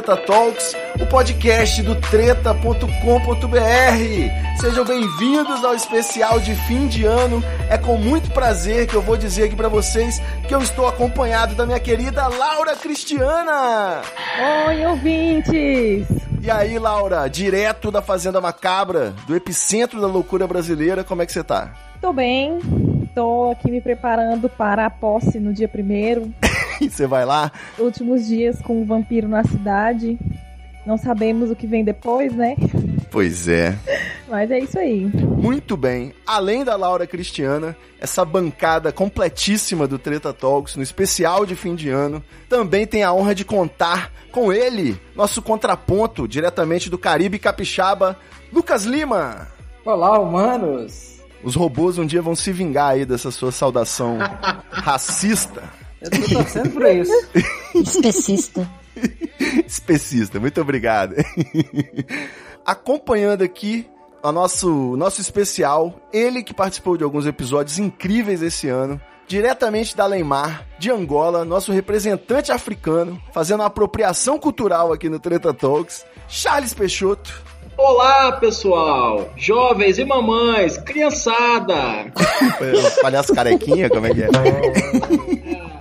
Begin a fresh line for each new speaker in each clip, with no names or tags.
Treta Talks, o podcast do treta.com.br. Sejam bem-vindos ao especial de fim de ano. É com muito prazer que eu vou dizer aqui pra vocês que eu estou acompanhado da minha querida Laura Cristiana.
Oi, ouvintes!
E aí, Laura, direto da Fazenda Macabra, do epicentro da loucura brasileira, como é que você tá?
Tô bem, tô aqui me preparando para a posse no dia primeiro.
Você vai lá?
Últimos dias com o vampiro na cidade. Não sabemos o que vem depois, né?
Pois é.
Mas é isso aí.
Muito bem. Além da Laura Cristiana, essa bancada completíssima do Treta Talks no especial de fim de ano, também tem a honra de contar com ele, nosso contraponto diretamente do Caribe Capixaba, Lucas Lima.
Olá, humanos!
Os robôs um dia vão se vingar aí dessa sua saudação racista.
Eu tô torcendo por isso.
Especista.
Especista, muito obrigado. Acompanhando aqui o nosso, nosso especial, ele que participou de alguns episódios incríveis esse ano, diretamente da Leimar, de Angola, nosso representante africano, fazendo uma apropriação cultural aqui no Treta Talks, Charles Peixoto.
Olá, pessoal! Jovens e mamães, criançada!
Palhaço carequinha, como é que é?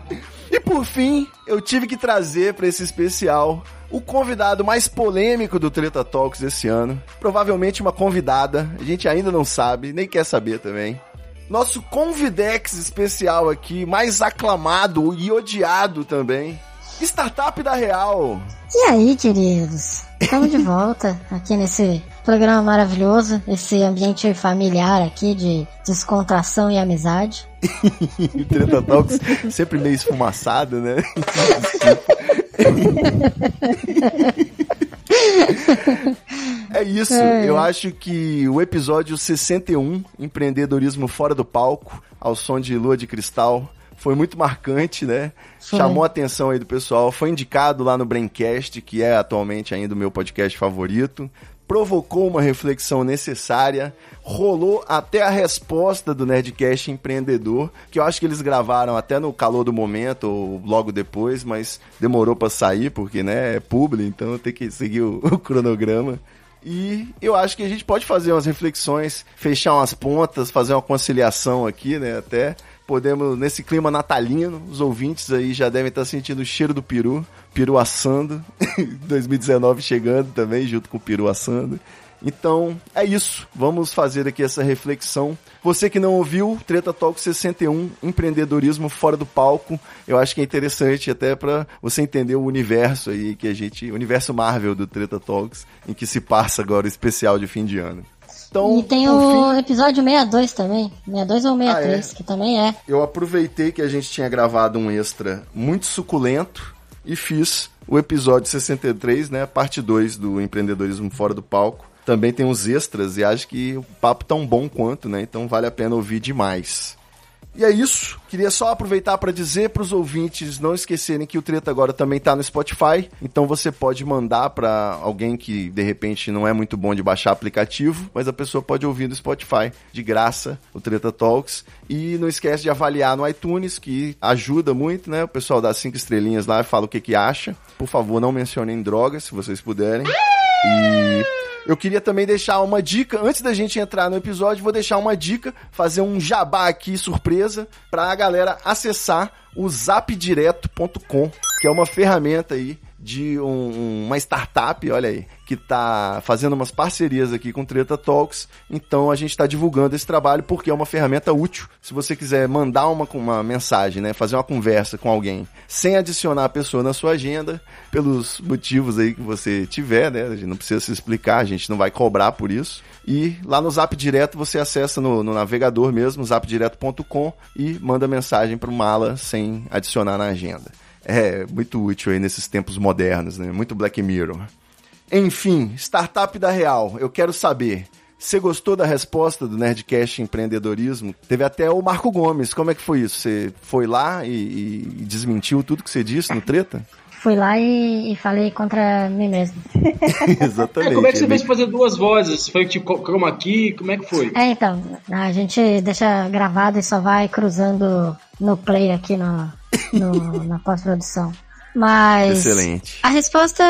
E por fim, eu tive que trazer para esse especial o convidado mais polêmico do Treta Talks esse ano. Provavelmente uma convidada, a gente ainda não sabe, nem quer saber também. Nosso convidex especial aqui, mais aclamado e odiado também. Startup da Real.
E aí, queridos? Estamos de volta aqui nesse programa maravilhoso, esse ambiente familiar aqui de descontração e amizade.
Treta Talks sempre meio esfumaçado, né? É isso, eu acho que o episódio 61, Empreendedorismo Fora do Palco, ao som de Lua de Cristal, foi muito marcante, né?
Foi.
Chamou a atenção aí do pessoal, foi indicado lá no Braincast, que é atualmente ainda o meu podcast favorito. Provocou uma reflexão necessária, rolou até a resposta do Nerdcast Empreendedor, que eu acho que eles gravaram até no calor do momento ou logo depois, mas demorou pra sair porque, né, é publi, então tem que seguir o, o cronograma. E eu acho que a gente pode fazer umas reflexões, fechar umas pontas, fazer uma conciliação aqui, né? Até podemos, nesse clima natalino, os ouvintes aí já devem estar sentindo o cheiro do peru, peru assando, 2019 chegando também, junto com o peru assando. Então, é isso. Vamos fazer aqui essa reflexão. Você que não ouviu, Treta Talk 61, empreendedorismo fora do palco, eu acho que é interessante até para você entender o universo aí que a gente, o universo Marvel do Treta Talks, em que se passa agora o especial de fim de ano. Então,
E tem o
fim,
episódio 62 também, 62 ou 63,
Ah, é?
que também é.
eu aproveitei que a gente tinha gravado um extra muito suculento e fiz o episódio 63, né, parte 2 do empreendedorismo fora do palco. Também tem uns extras e acho que o papo tão bom quanto, né? Então vale a pena ouvir demais. E é isso. Queria só aproveitar para dizer para os ouvintes não esquecerem que o Treta agora também tá no Spotify. Então você pode mandar para alguém que de repente não é muito bom de baixar aplicativo, mas a pessoa pode ouvir no Spotify de graça o Treta Talks. E não esquece de avaliar no iTunes, que ajuda muito, né? O pessoal dá cinco estrelinhas lá e fala o que, que acha. Por favor, não mencionem drogas, se vocês puderem. E eu queria também deixar uma dica, antes da gente entrar no episódio, vou deixar uma dica, fazer um jabá aqui surpresa pra galera acessar o zapdireto.com, que é uma ferramenta aí de um- uma startup, olha aí, que tá fazendo umas parcerias aqui com Treta Talks. Então a gente está divulgando esse trabalho porque é uma ferramenta útil. Se você quiser mandar uma, uma mensagem, né, fazer uma conversa com alguém sem adicionar a pessoa na sua agenda, pelos motivos aí que você tiver, né, a gente não precisa se explicar, a gente não vai cobrar por isso. E lá no Zap Direto você acessa no, no navegador mesmo, zapdireto.com e manda mensagem para o Mala sem adicionar na agenda. É muito útil aí nesses tempos modernos, né? Muito Black Mirror. Enfim, startup da Real. Eu quero saber. Você gostou da resposta do Nerdcast Empreendedorismo? Teve até o Marco Gomes. Como é que foi isso? Você foi lá e, e desmentiu tudo que você disse no treta?
Fui lá e, e falei contra mim mesmo.
Exatamente.
É, como é que você
É
fez
bem-
fazer duas vozes? Foi tipo chroma key? Como é que foi?
É, então, a gente deixa gravado e só vai cruzando no play aqui no, no- na pós-produção. Mas.
Excelente.
A resposta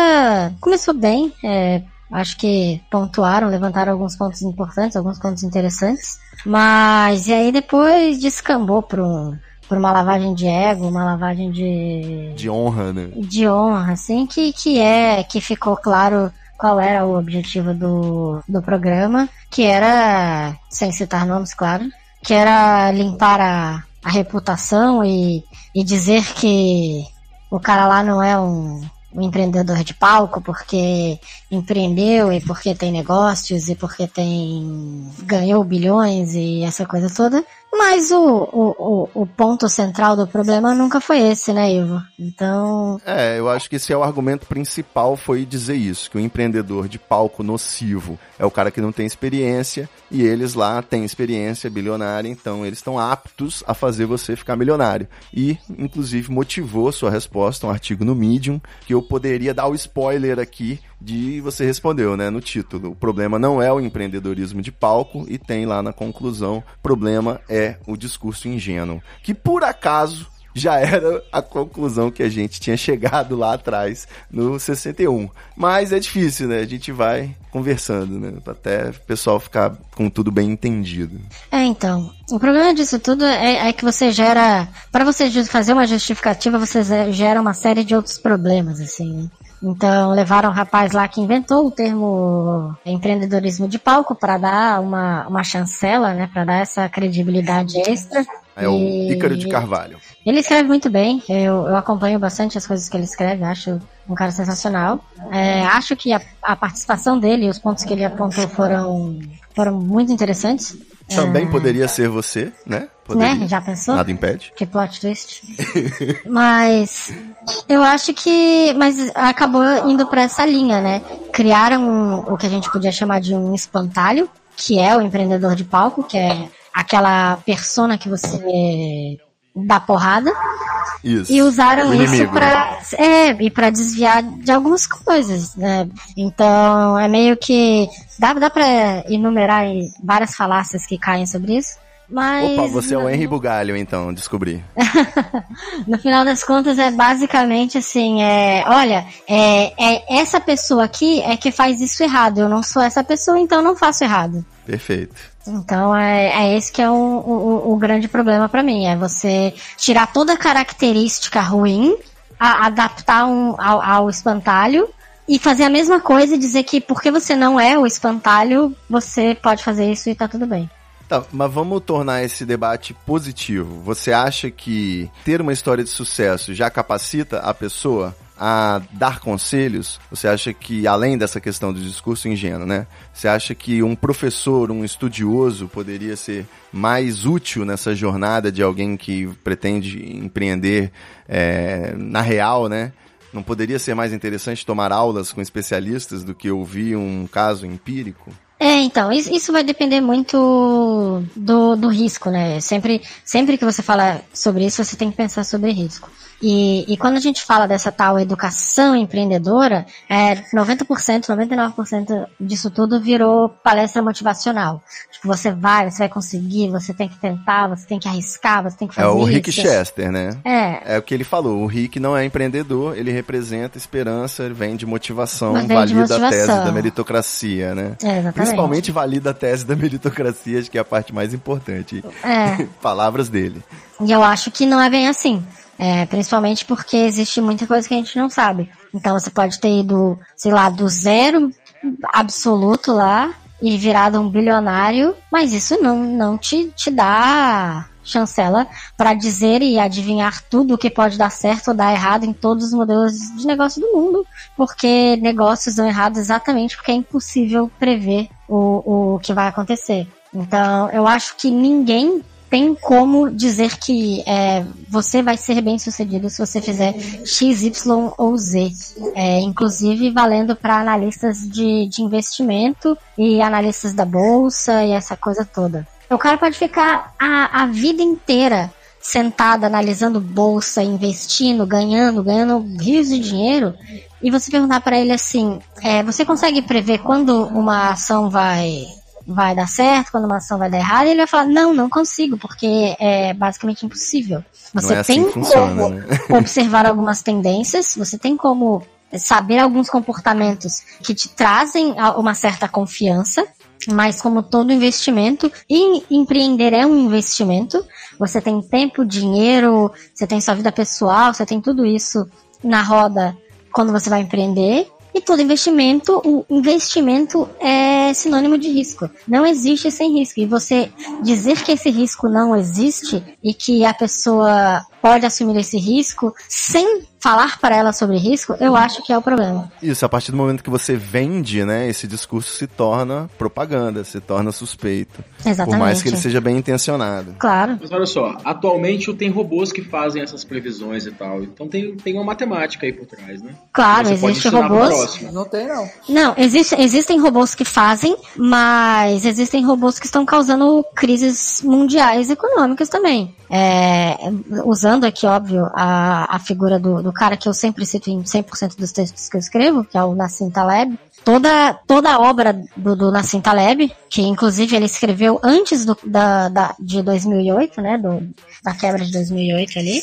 começou bem. é, acho que pontuaram, levantaram alguns pontos importantes, alguns pontos interessantes. Mas e aí depois descambou para um, pra uma lavagem de ego, uma lavagem de,
De honra, né?
de honra, assim, que, que é, que ficou claro qual era o objetivo do, do programa, que era, sem citar nomes, claro, que era limpar a, a reputação e, e dizer que o cara lá não é um, um empreendedor de palco porque empreendeu e porque tem negócios e porque tem ganhou bilhões e essa coisa toda. Mas o, o, o, o ponto central do problema nunca foi esse, né, Ivo? Então,
É, eu acho que esse é o argumento principal, foi dizer isso, que o empreendedor de palco nocivo é o cara que não tem experiência, e eles lá têm experiência bilionária, então eles estão aptos a fazer você ficar milionário. E, inclusive, motivou sua resposta, um artigo no Medium, que eu poderia dar o spoiler aqui de você respondeu, né, no título. O problema não é o empreendedorismo de palco, e tem lá na conclusão, problema é o discurso ingênuo, que por acaso já era a conclusão que a gente tinha chegado lá atrás no 61. Mas é difícil, né? A gente vai conversando, né? Até o pessoal ficar com tudo bem entendido.
É, então. O problema disso tudo é, é que você gera. Para você fazer uma justificativa, você gera uma série de outros problemas, assim, né? Então, levaram o rapaz lá que inventou o termo empreendedorismo de palco para dar uma, uma chancela, né? Para dar essa credibilidade extra.
É o Ícaro de Carvalho.
Ele escreve muito bem, eu, eu acompanho bastante as coisas que ele escreve, acho um cara sensacional. É, acho que a, a participação dele e os pontos que ele apontou foram, foram muito interessantes.
Também
É,
poderia ser você, né? Poderia.
Né? Já pensou?
Nada impede.
Que plot twist. mas eu acho que. Mas acabou indo pra essa linha, né? Criaram o que a gente podia chamar de um espantalho, que é o empreendedor de palco, que é aquela persona que você dá porrada.
Isso.
E usaram isso
inimigo, né?
pra. É, e pra desviar de algumas coisas, né? Então, é meio que. Dá, dá pra enumerar várias falácias que caem sobre isso. Mas.
Opa, você é o Henry Bugalho, então, descobri.
No final das contas é basicamente assim, é, olha, é, é essa pessoa aqui é que faz isso errado. Eu não sou essa pessoa, então não faço errado.
Perfeito.
Então é, é esse que é o, o, o grande problema pra mim, é você tirar toda característica ruim, a- adaptar um, ao, ao espantalho e fazer a mesma coisa e dizer que porque você não é o espantalho, você pode fazer isso e tá tudo bem.
Tá, mas vamos tornar esse debate positivo. Você acha que ter uma história de sucesso já capacita a pessoa a dar conselhos? Você acha que, além dessa questão do discurso ingênuo, né? Você acha que um professor, um estudioso poderia ser mais útil nessa jornada de alguém que pretende empreender é, na real, né? Não poderia ser mais interessante tomar aulas com especialistas do que ouvir um caso empírico?
É, então, isso, vai depender muito do, do risco, né? Sempre, sempre que você fala sobre isso, você tem que pensar sobre risco. E, e quando a gente fala dessa tal educação empreendedora, é 90%, 99% disso tudo virou palestra motivacional. Tipo, você vai, você vai conseguir, você tem que tentar, você tem que arriscar, você tem que
É
fazer
o Rick
isso.
Chester, né?
É,
É o que ele falou. O Rick não é empreendedor, ele representa esperança, ele vem de motivação,
vem de
valida a tese
motivação.
da meritocracia, né?
é, exatamente.
Principalmente valida a tese da meritocracia, acho que é a parte mais importante.
É.
Palavras dele.
E eu acho que não é bem assim. É, principalmente porque existe muita coisa que a gente não sabe. Então você pode ter ido, sei lá, do zero absoluto lá e virado um bilionário, mas isso não, não te, te dá chancela para dizer e adivinhar tudo o que pode dar certo ou dar errado em todos os modelos de negócio do mundo, porque negócios dão errado exatamente porque é impossível prever o, o que vai acontecer. Então, eu acho que ninguém tem como dizer que é, você vai ser bem sucedido se você fizer X, Y ou Z. É, inclusive valendo para analistas de, de investimento e analistas da bolsa e essa coisa toda. O cara pode ficar a, a vida inteira sentada analisando bolsa, investindo, ganhando, ganhando rios de dinheiro, e você perguntar para ele assim: é, você consegue prever quando uma ação vai vai dar certo, quando uma ação vai dar errado, ele vai falar, não, não consigo, porque é basicamente impossível. Você
é assim
tem
que funciona,
como
né?
observar algumas tendências, você tem como saber alguns comportamentos que te trazem uma certa confiança, mas como todo investimento, e empreender é um investimento, você tem tempo, dinheiro, você tem sua vida pessoal, você tem tudo isso na roda quando você vai empreender. E todo investimento, o investimento é sinônimo de risco. Não existe sem risco. E você dizer que esse risco não existe e que a pessoa pode assumir esse risco sem falar para ela sobre risco, eu acho que é o problema.
Isso, a partir do momento que você vende, né, esse discurso se torna propaganda, se torna suspeito.
Exatamente.
Por mais que ele seja bem intencionado.
Claro.
Mas olha só, atualmente tem robôs que fazem essas previsões e tal. Então tem, tem uma matemática aí por trás, né?
Claro,
Você pode
existe
ensinar pro
robôs.
Não tem, não.
Não, existe, existem robôs que fazem, mas existem robôs que estão causando crises mundiais econômicas também. É, usando aqui, óbvio, a, a figura do, do cara que eu sempre cito em 100% dos textos que eu escrevo, que é o Nassim Taleb. Toda, toda a obra do, do Nassim Taleb, que inclusive ele escreveu antes do, da, da, de 2008, né, do, da quebra de 2008 ali,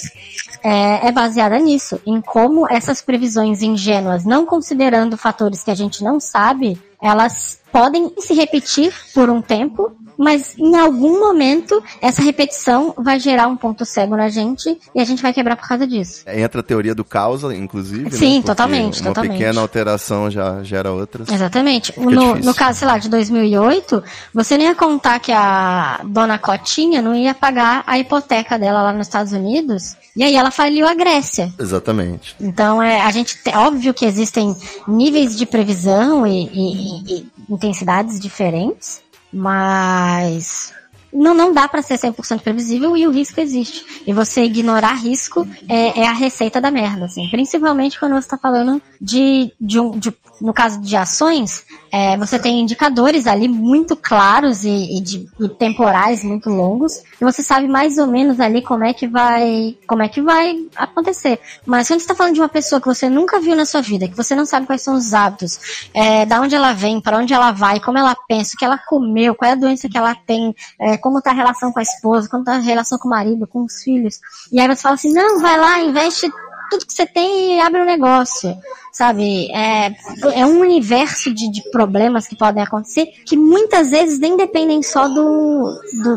é, é baseada nisso, em como essas previsões ingênuas, não considerando fatores que a gente não sabe, elas podem se repetir por um tempo, mas em algum momento essa repetição vai gerar um ponto cego na gente e a gente vai quebrar por causa disso.
Entra a teoria do causa, inclusive. né?
Sim,
Porque
totalmente,
Uma
totalmente.
pequena alteração já gera outras.
Exatamente. No, no caso, sei lá, de 2008, você não ia contar que a dona Cotinha não ia pagar a hipoteca dela lá nos Estados Unidos, e aí ela faliu a Grécia.
Exatamente.
Então, é, a gente óbvio que existem níveis de previsão e, e- intensidades diferentes, mas não, não dá para ser 100% previsível e o risco existe. E você ignorar risco é, é a receita da merda, assim. Principalmente quando você está falando de, de, um, de- no caso de ações, é, você tem indicadores ali muito claros e, e de, e temporais muito longos, e você sabe mais ou menos ali como é que vai, como é que vai acontecer. Mas quando você está falando de uma pessoa que você nunca viu na sua vida, que você não sabe quais são os hábitos, é, da onde ela vem, para onde ela vai, como ela pensa, o que ela comeu, qual é a doença que ela tem, é, como tá a relação com a esposa, como tá a relação com o marido, com os filhos. E aí você fala assim, não, vai lá, investe tudo que você tem e abre um negócio. Sabe? É, é um universo de, de problemas que podem acontecer que muitas vezes nem dependem só do,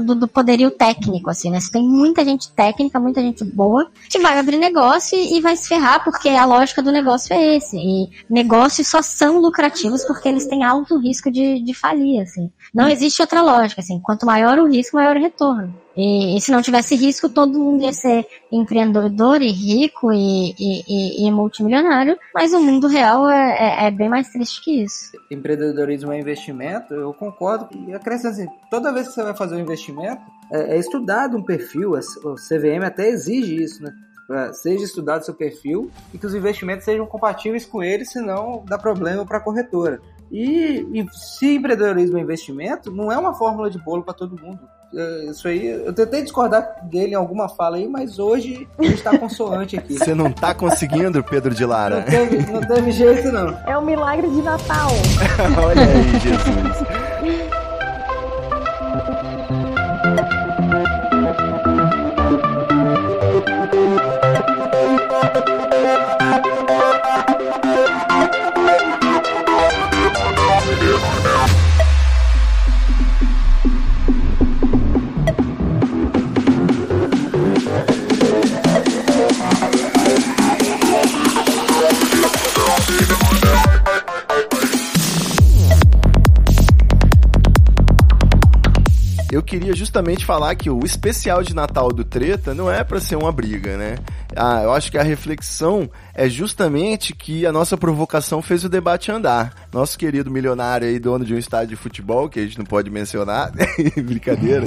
do, do- poderio técnico, assim, né? Você tem muita gente técnica, muita gente boa que vai abrir negócio e, e vai se ferrar porque a lógica do negócio é esse. E negócios só são lucrativos porque eles têm alto risco de, de falir, assim. Não existe outra lógica, assim. Quanto maior o risco, maior o retorno. E, e se não tivesse risco, todo mundo ia ser empreendedor e rico e, e, e- e multimilionário, mas o mundo real é, é- é bem mais triste que isso.
Empreendedorismo é investimento, eu concordo. E acrescento assim, toda vez que você vai fazer um investimento, é, é estudado um perfil, o CVM até exige isso, né? Pra- seja estudado seu perfil e que os investimentos sejam compatíveis com ele, senão dá problema para a corretora. E, e se empreendedorismo é investimento, não é uma fórmula de bolo para todo mundo. É, Isso aí, eu tentei discordar dele em alguma fala aí, mas hoje ele está consoante aqui.
Você não tá conseguindo, Pedro de
Não
Lara?
teve, não teve jeito, não.
É o milagre de Natal.
Olha aí, Jesus. Justamente falar que o especial de Natal do Treta não é pra ser uma briga, né? Ah, eu acho que a reflexão é justamente que a nossa provocação fez o debate andar. Nosso querido milionário aí, dono de um estádio de futebol, que a gente não pode mencionar, brincadeira.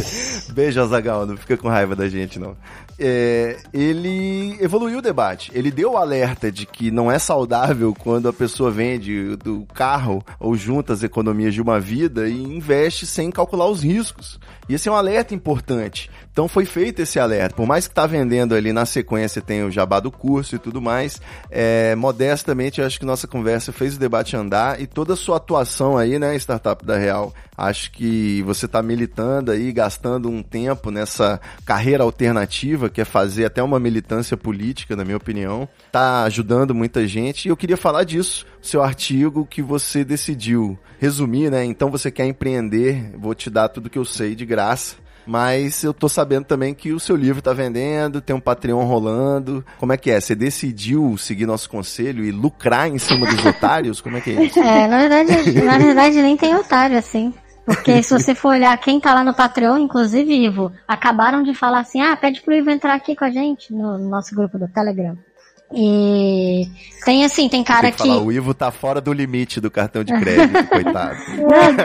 Beijo, Azagal, não fica com raiva da gente, não. É, ele evoluiu o debate. Ele deu o alerta de que não é saudável quando a pessoa vende do carro ou junta as economias de uma vida e investe sem calcular os riscos. E esse é um alerta importante. Então foi feito esse alerta. Por mais que tá vendendo ali na sequência tem o jabá do curso e tudo mais, é, modestamente eu acho que nossa conversa fez o debate andar e toda a sua atuação aí, né, Startup da Real, acho que você tá militando aí, gastando um tempo nessa carreira alternativa, que é fazer até uma militância política, na minha opinião, tá ajudando muita gente. E eu queria falar disso, seu artigo que você decidiu. Resumir, né, então você quer empreender, vou te dar tudo que eu sei de graça. Mas eu tô sabendo também que o seu livro tá vendendo, tem um Patreon rolando. Como é que é? Você decidiu seguir nosso conselho e lucrar em cima dos otários? Como é que é isso?
É, na verdade, na verdade nem tem otário, assim. Porque se você for olhar quem tá lá no Patreon, inclusive, Ivo, acabaram de falar assim, ah, pede pro Ivo entrar aqui com a gente no nosso grupo do Telegram. E tem assim, tem cara
Tem que falar,
que.
o Ivo tá fora do limite do cartão de crédito, coitado.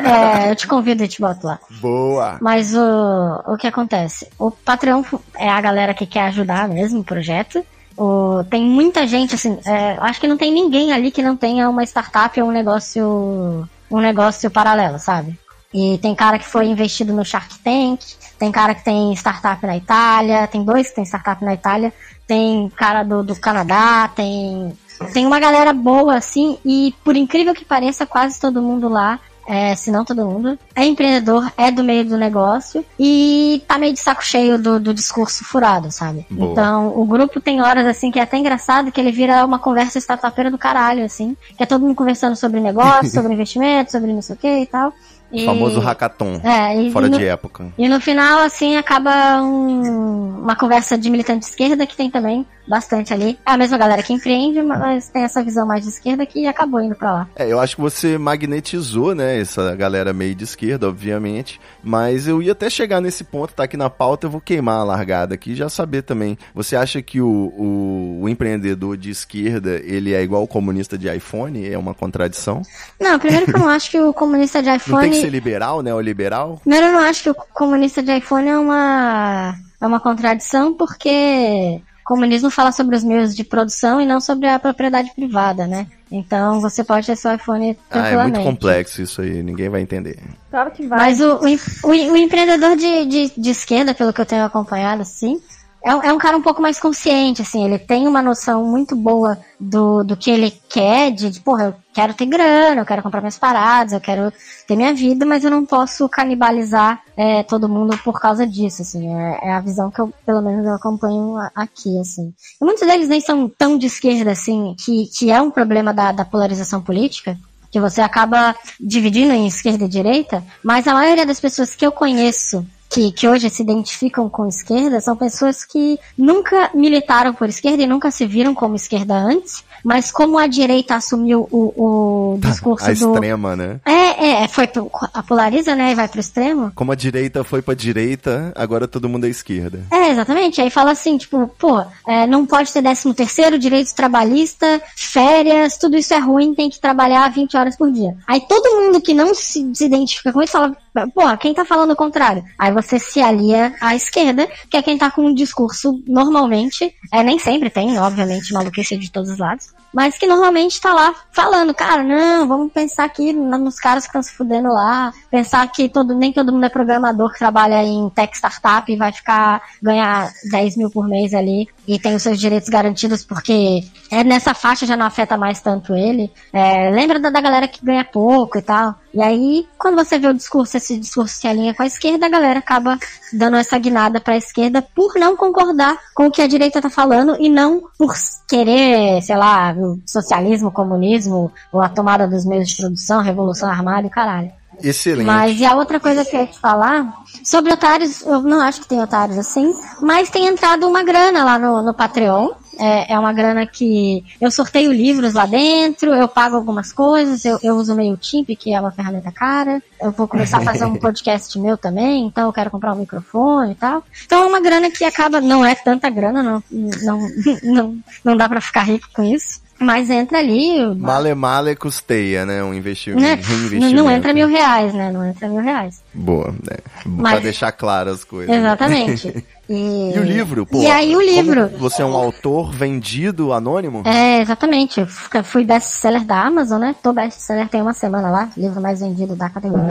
É, eu te convido e te boto lá.
Boa!
Mas o, o que acontece? O Patreon é a galera que quer ajudar mesmo o projeto. O, tem muita gente, assim, é, acho que não tem ninguém ali que não tenha uma startup ou um negócio, um negócio paralelo, sabe? E tem cara que foi investido no Shark Tank, tem cara que tem startup na Itália, tem dois que tem startup na Itália, tem cara do, do Canadá, tem, tem uma galera boa, assim, e por incrível que pareça, quase todo mundo lá é, se não todo mundo, é empreendedor, é do meio do negócio e tá meio de saco cheio do, do discurso furado, sabe?
Boa.
Então, o grupo tem horas, assim, que é até engraçado que ele vira uma conversa startupeira do caralho, assim, que é todo mundo conversando sobre negócio, sobre investimento, sobre não sei o que e tal. E...
O famoso hackathon,
É, e,
fora
e no,
de época.
e no final, assim, acaba um- uma conversa de militante de esquerda que tem também bastante ali. É a mesma galera que empreende, mas tem essa visão mais de esquerda que acabou indo pra lá.
É, eu acho que você magnetizou, né, essa galera meio de esquerda, obviamente, mas eu ia até chegar nesse ponto, tá aqui na pauta, eu vou queimar a largada aqui e já saber também. Você acha que o, o, o empreendedor de esquerda, ele é igual o comunista de iPhone? É uma contradição?
Não, primeiro que eu não acho que o comunista de iPhone.
Ser liberal, né, o liberal?
Primeiro, eu não acho que o comunista de iPhone é uma, é uma contradição, porque o comunismo fala sobre os meios de produção e não sobre a propriedade privada, né? Então você pode ter seu iPhone
Ah, é
tranquilamente.
muito complexo isso aí, ninguém vai entender.
Claro que vai.
Mas o, o, o, em- o empreendedor de, de, de esquerda, pelo que eu tenho acompanhado, assim, é, um- é um cara um pouco mais consciente, assim, ele tem uma noção muito boa do, do que ele quer, de, de, porra, eu quero ter grana, eu quero comprar minhas paradas, eu quero ter minha vida, mas eu não posso canibalizar é, todo mundo por causa disso, assim, é, é a visão que eu, pelo menos, eu acompanho aqui, assim. E muitos deles nem são tão de esquerda, assim, que, que é um problema da, da polarização política, que você acaba dividindo em esquerda e direita, mas a maioria das pessoas que eu conheço que, que hoje se identificam com esquerda são pessoas que nunca militaram por esquerda e nunca se viram como esquerda antes, mas como a direita assumiu o, o discurso
A
do.
extrema, né?
É, é, foi pro, a polariza, né, e vai pro extremo.
Como a direita foi pra direita, agora todo mundo é esquerda.
É, exatamente. Aí fala assim, tipo, pô, é, não pode ter 13 terceiro, direito trabalhista, férias, tudo isso é ruim, tem que trabalhar 20 horas por dia. Aí todo mundo que não se, se identifica com isso fala, Pô, quem tá falando o contrário? Aí você se alia à esquerda, que é quem tá com um discurso normalmente, é nem sempre tem, obviamente, maluquice de todos os lados, Sorry. Mas que normalmente tá lá falando, cara, não, vamos pensar aqui nos caras que estão se fudendo lá, pensar que todo, nem todo mundo é programador que trabalha em tech startup e vai ficar, ganhar 10 mil por mês ali e tem os seus direitos garantidos porque é nessa faixa já não afeta mais tanto ele. É, lembra da, da galera que ganha pouco e tal. E aí, quando você vê o discurso, esse discurso se alinha com a esquerda, a galera acaba dando essa guinada para a esquerda por não concordar com o que a direita tá falando e não por querer, sei lá, o socialismo, comunismo, ou a tomada dos meios de produção, revolução armada e caralho.
Excelente.
Mas e a outra coisa que eu ia te falar, sobre otários, eu não acho que tem otários assim, mas tem entrado uma grana lá no, no Patreon. É, é uma grana que eu sorteio livros lá dentro, eu pago algumas coisas, eu, eu uso o MailChimp, que é uma ferramenta cara. Eu vou começar a fazer um podcast meu também, então eu quero comprar um microfone e tal. Então é uma grana que acaba, não é tanta grana, não, não, não, não dá pra ficar rico com isso. Mas entra ali.
Male male custeia, né? Um investimento.
Né?
um.
Não, entra mil reais, né? Não entra mil reais.
Boa, né?
Mas-
Pra deixar claras as coisas.
Exatamente. E,
E o livro, pô?
E aí o
como
livro.
Você é um autor vendido anônimo?
É, exatamente. Eu fui best-seller da Amazon, né? Tô best-seller tem uma semana lá. Livro mais vendido da categoria.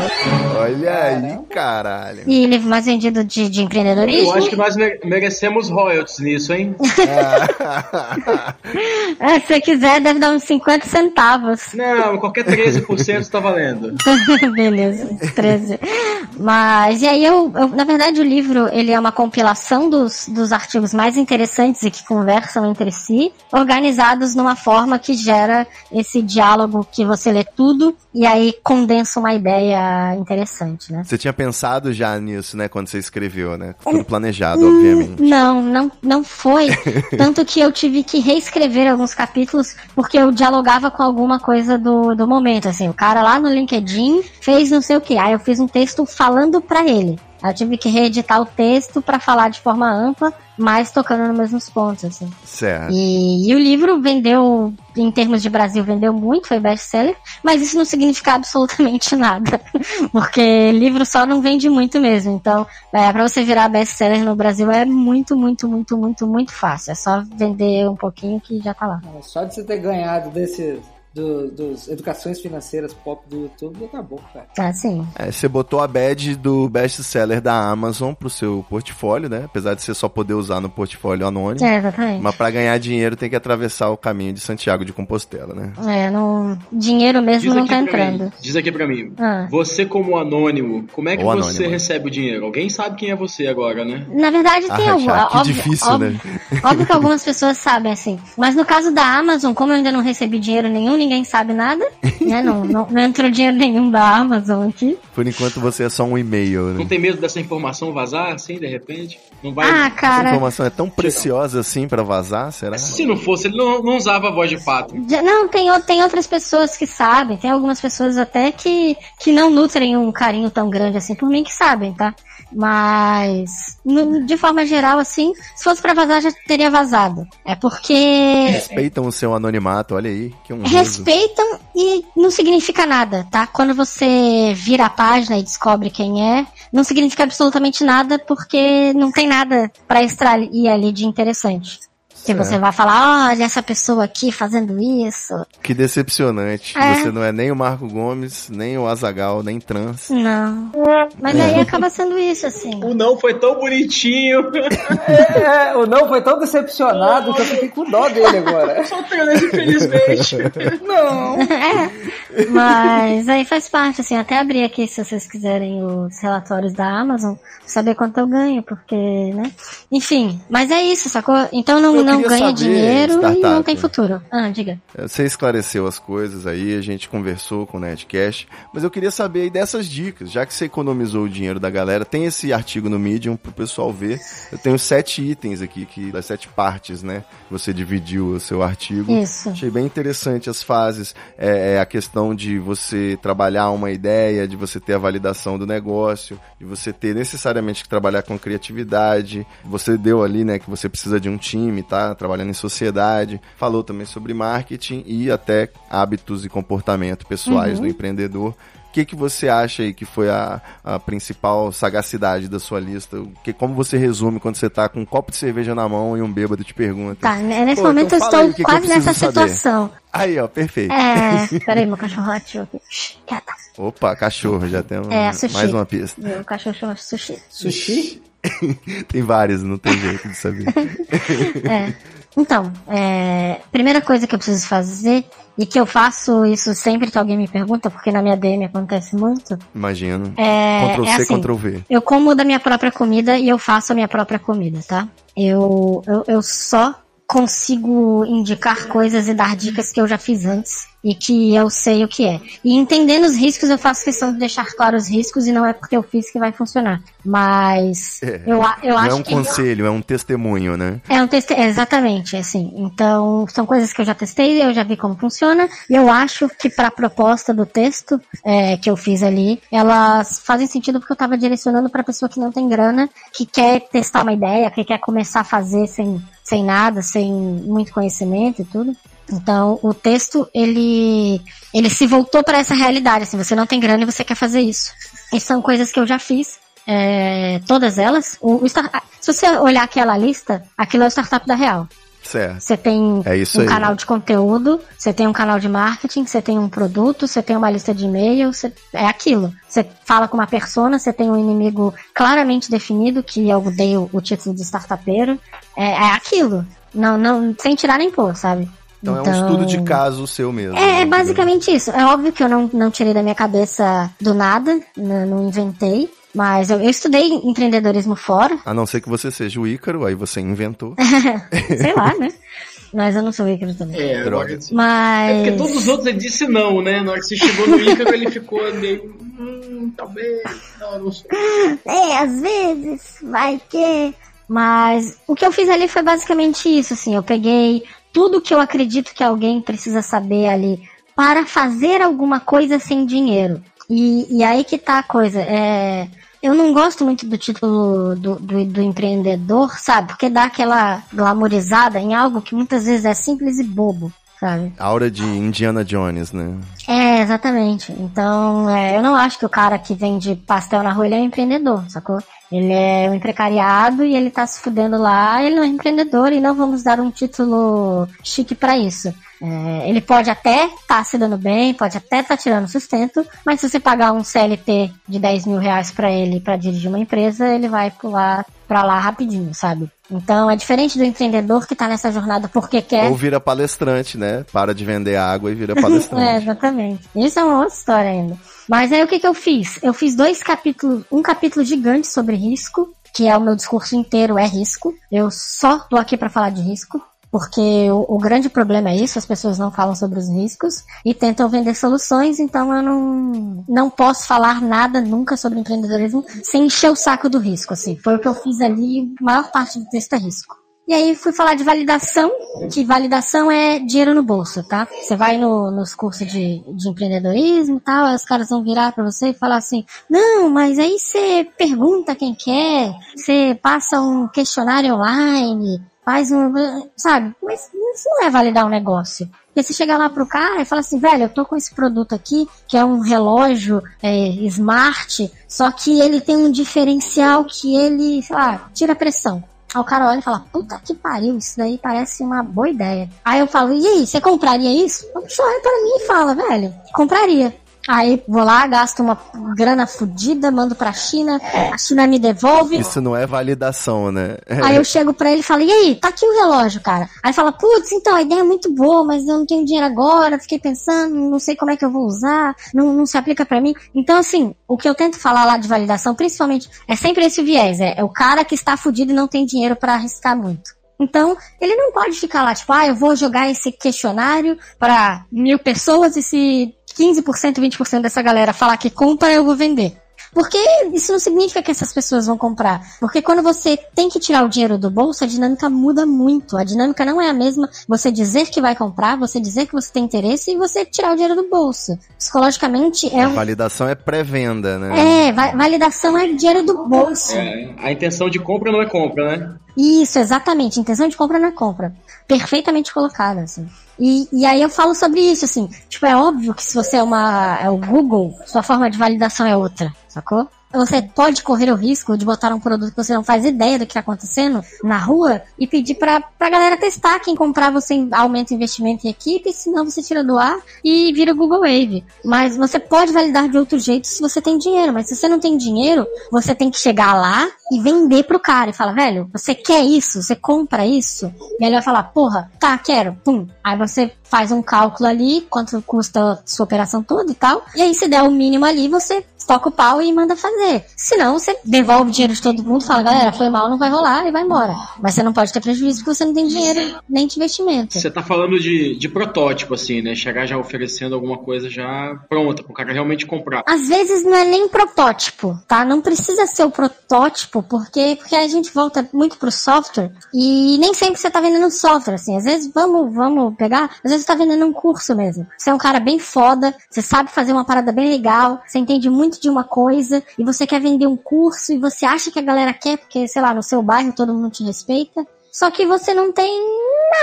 Olha aí, caralho.
E livro mais vendido de, de empreendedorismo.
Eu acho que nós mere- merecemos royalties nisso, hein?
É, se você quiser, deve dar uns 50 centavos.
Não, qualquer 13% tá valendo.
Beleza, 13. Mas, e aí eu, eu- na verdade o livro, ele é uma compilação dos, dos artigos mais interessantes e que conversam entre si, organizados numa forma que gera esse diálogo que você lê tudo e aí condensa uma ideia interessante, né?
Você tinha pensado já nisso, né? Quando você escreveu, né? Tudo planejado, obviamente.
Não, não, não foi. Tanto que eu tive que reescrever alguns capítulos porque eu dialogava com alguma coisa do, do momento. Assim, o cara lá no LinkedIn fez não sei o que. Aí eu fiz um texto falando pra ele. Eu tive que reeditar o texto pra falar de forma ampla, mas tocando nos mesmos pontos, assim.
Certo.
E, e o livro vendeu, em termos de Brasil, vendeu muito, foi best-seller, mas isso não significa absolutamente nada, porque livro só não vende muito mesmo. Então, é, para você virar best-seller no Brasil é muito, muito, muito, muito, muito fácil. É só vender um pouquinho que já tá lá.
É, Só de você ter ganhado desse, do, dos educações financeiras pop do YouTube, já tá bom, cara.
Assim,
É, você botou a badge do best-seller da Amazon pro seu portfólio, né? Apesar de você só poder usar no portfólio anônimo.
é, exatamente.
Mas pra ganhar dinheiro tem que atravessar o caminho de Santiago de Compostela, né?
É, não, dinheiro mesmo
Diz
não tá entrando.
mim, diz aqui pra mim.
Ah.
Você como anônimo, como é que
Ou
você
anônimo.
recebe o dinheiro? Alguém sabe quem é você agora, né?
Na verdade, tem
Ah,
algum.
já, que
óbvio,
difícil,
óbvio,
né?
óbvio que algumas pessoas sabem, assim. Mas no caso da Amazon, como eu ainda não recebi dinheiro nenhum, ninguém sabe nada, né? Não, não, não entrou dinheiro nenhum da Amazon aqui.
Por enquanto você é só um e-mail,
Não
né?
tem medo dessa informação vazar assim, de repente? Não vai.
Ah,
Essa
cara.
informação é tão preciosa assim pra vazar, será?
Se não fosse, ele não, não usava a voz de pato.
já- Não, tem, tem outras pessoas que sabem, tem algumas pessoas até que, que não nutrem um carinho tão grande assim por mim que sabem, tá? Mas, no- de forma geral, assim, se fosse pra vazar, já teria vazado. É porque
Respeitam o seu anonimato, olha aí, que honroso.
respeitam e não significa nada, tá? Quando você vira a página e descobre quem é, não significa absolutamente nada porque não tem nada pra extrair ali de interessante. Que
Certo.
você vai falar, olha essa pessoa aqui fazendo isso.
Que decepcionante.
É.
Você não é nem o Marco Gomes, nem o Azagal, nem trans.
Não. Mas aí acaba sendo isso, assim.
O não foi tão bonitinho.
É, o não foi tão decepcionado que eu fiquei com dó dele agora.
Só trans, infelizmente.
Não.
É. Mas aí faz parte, assim, até abrir aqui se vocês quiserem os relatórios da Amazon, saber quanto eu ganho, porque, né? Enfim, mas é isso, sacou? Então não,
Eu
não ganha
saber,
dinheiro e
startup.
não tem futuro. Ah, diga.
Você esclareceu as coisas aí, a gente conversou com o Nerdcast, mas eu queria saber aí dessas dicas, já que você economizou o dinheiro da galera, tem esse artigo no Medium pro pessoal ver. Eu tenho sete itens aqui, que das sete partes, né? Você dividiu o seu artigo.
Isso.
Achei bem interessante as fases, é, é a questão de você trabalhar uma ideia, de você ter a validação do negócio, de você ter necessariamente que trabalhar com criatividade. Você deu ali, né, que você precisa de um time, tá? Trabalhando em sociedade. Falou também sobre marketing e até hábitos e comportamento pessoais do empreendedor. que, que você acha aí que foi a, a principal sagacidade da sua lista? O Que, como você resume quando você tá com um copo de cerveja na mão e um bêbado te pergunta?
Tá, né, nesse
Pô,
momento
então
eu
aí
estou
o que que eu
quase nessa
preciso saber.
situação.
Aí, ó, perfeito.
É, peraí, meu cachorro latiu aqui.
Opa, cachorro, já temos
É, sushi.
mais uma pista.
Meu cachorro chama sushi.
Sushi?
Tem vários, não tem jeito de saber.
É. Então, é, primeira coisa que eu preciso fazer, e que eu faço isso sempre que alguém me pergunta, porque na minha DM acontece muito,
Imagino.
É,
Ctrl
é
C,
assim.
Ctrl V.
eu como da minha própria comida e eu faço a minha própria comida, tá? Eu, eu, eu só consigo indicar coisas e dar dicas que eu já fiz antes e que eu sei o que é. E entendendo os riscos, eu faço questão de deixar claro os riscos e não é porque eu fiz que vai funcionar. Mas
É,
eu, eu
não
acho
é um
que
conselho, é um testemunho, né?
é um teste, é, exatamente, assim. Então, são coisas que eu já testei, eu já vi como funciona, e eu acho que para a proposta do texto é, que eu fiz ali, elas fazem sentido porque eu estava direcionando para pessoa que não tem grana, que quer testar uma ideia, que quer começar a fazer sem, sem nada, sem muito conhecimento e tudo. Então, o texto, ele, ele se voltou para essa realidade, assim, você não tem grana e você quer fazer isso. E são coisas que eu já fiz, é, todas elas. O, o se você olhar aquela lista, aquilo é o startup da Real.
Certo.
Você tem
É
um
aí.
canal de conteúdo, você tem um canal de marketing, você tem um produto, você tem uma lista de e-mail, você- é aquilo. Você fala com uma persona, você tem um inimigo claramente definido, que eu dei o, o título de startupeiro. É, é aquilo. Não, não, sem tirar nem pôr, sabe?
Então, é um estudo de caso seu mesmo.
É,
né?
é basicamente isso. É óbvio que eu não, não tirei da minha cabeça do nada, n- não inventei. Mas eu, eu estudei empreendedorismo fora,
A não ser que você seja o Ícaro, aí você inventou.
sei lá, né? Mas eu não sou ícaro também.
É,
Droga.
Mas.
É porque todos os outros ele disse não, né? Na hora que você chegou no Ícaro, ele ficou meio. Hum, talvez. Não, não sei.
É, às vezes, vai que. Mas o que eu fiz ali foi basicamente isso, assim. Eu peguei tudo que eu acredito que alguém precisa saber ali para fazer alguma coisa sem dinheiro. E, e aí que tá a coisa. É, eu não gosto muito do título do, do, do empreendedor, sabe? Porque dá aquela glamourizada em algo que muitas vezes é simples e bobo, sabe?
Aura de Indiana Jones, né?
É, exatamente. Então, é, eu não acho que o cara que vende pastel na rua ele é um empreendedor, sacou? Ele é um emprecariado e ele tá se fudendo lá, ele não é empreendedor e não vamos dar um título chique pra isso. É, ele pode até tá se dando bem, pode até tá tirando sustento, mas se você pagar um CLT de 10 mil reais pra ele pra dirigir uma empresa, ele vai pular pra lá rapidinho, sabe? Então é diferente do empreendedor que tá nessa jornada porque quer.
Ou vira palestrante, né? Para de vender água e vira
É,
palestrante.
exatamente. Isso é uma outra história ainda. Mas aí o que, que eu fiz? Eu fiz dois capítulos, um capítulo gigante sobre risco, que é o meu discurso inteiro é risco. Eu só tô aqui para falar de risco. Porque o, o grande problema é isso, as pessoas não falam sobre os riscos e tentam vender soluções, então eu não, não posso falar nada nunca sobre empreendedorismo sem encher o saco do risco, assim. Foi o que eu fiz ali, a maior parte do texto é risco. E aí fui falar de validação, que validação é dinheiro no bolso, tá? Você vai no, nos cursos de, de empreendedorismo e tal, aí os caras vão virar pra você e falar assim, não, mas aí você pergunta quem quer, você passa um questionário online, faz um, sabe? Mas isso não é validar um negócio. Porque você chega lá pro cara e fala assim, velho, eu tô com esse produto aqui, que é um relógio é, smart, só que ele tem um diferencial que ele, sei lá, tira pressão. Aí o cara olha e fala, puta que pariu, isso daí parece uma boa ideia. Aí eu falo, e aí, você compraria isso? O bicho olha pra mim e fala, velho, compraria. Aí vou lá, gasto uma grana fodida, mando pra China, a China me devolve.
Isso não é validação, né?
Aí eu chego pra ele e falo, e aí, tá aqui o relógio, cara. Aí fala, putz, então, a ideia é muito boa, mas eu não tenho dinheiro agora, fiquei pensando, não sei como é que eu vou usar, não, não se aplica pra mim. Então, assim, o que eu tento falar lá de validação, principalmente, é sempre esse viés, é, é o cara que está fudido e não tem dinheiro pra arriscar muito. Então, ele não pode ficar lá, tipo, ah, eu vou jogar esse questionário pra mil pessoas e se 15%, 20% dessa galera falar que compra, eu vou vender. Porque isso não significa que essas pessoas vão comprar. Porque quando você tem que tirar o dinheiro do bolso, a dinâmica muda muito. A dinâmica não é a mesma você dizer que vai comprar, você dizer que você tem interesse e você tirar o dinheiro do bolso. Psicologicamente é
A
um.
validação é pré-venda, né?
É, va- validação é dinheiro do bolso.
É, a intenção de compra não é compra, né?
Isso, exatamente. Intenção de compra não é compra. Perfeitamente colocada, assim. E, e aí eu falo sobre isso, assim. Tipo, é óbvio que se você é uma. é o Google, sua forma de validação é outra, sacou? Você pode correr o risco de botar um produto que você não faz ideia do que está acontecendo na rua e pedir pra, pra galera testar. Quem comprar, você aumenta o investimento em equipe, senão você tira do ar e vira o Google Wave. Mas você pode validar de outro jeito se você tem dinheiro. Mas se você não tem dinheiro, você tem que chegar lá e vender pro cara e falar, velho, você quer isso? Você compra isso? E ele vai falar, porra, tá, quero. Pum. Aí você faz um cálculo ali, quanto custa a sua operação toda e tal. E aí se der o mínimo ali, você toca o pau e manda fazer. Senão, você devolve o dinheiro de todo mundo, fala, galera, foi mal, não vai rolar e vai embora. Mas você não pode ter prejuízo porque você não tem dinheiro nem de investimento.
Você tá falando de, de protótipo, assim, né? Chegar já oferecendo alguma coisa já pronta, pro cara realmente comprar.
Às vezes não é nem protótipo, tá? Não precisa ser o protótipo, porque, porque a gente volta muito pro software e nem sempre você tá vendendo software, assim. Às vezes, vamos, vamos pegar, às vezes você tá vendendo um curso mesmo. Você é um cara bem foda, você sabe fazer uma parada bem legal, você entende muito de uma coisa e você quer vender um curso e você acha que a galera quer porque, sei lá, no seu bairro todo mundo te respeita. Só que você não tem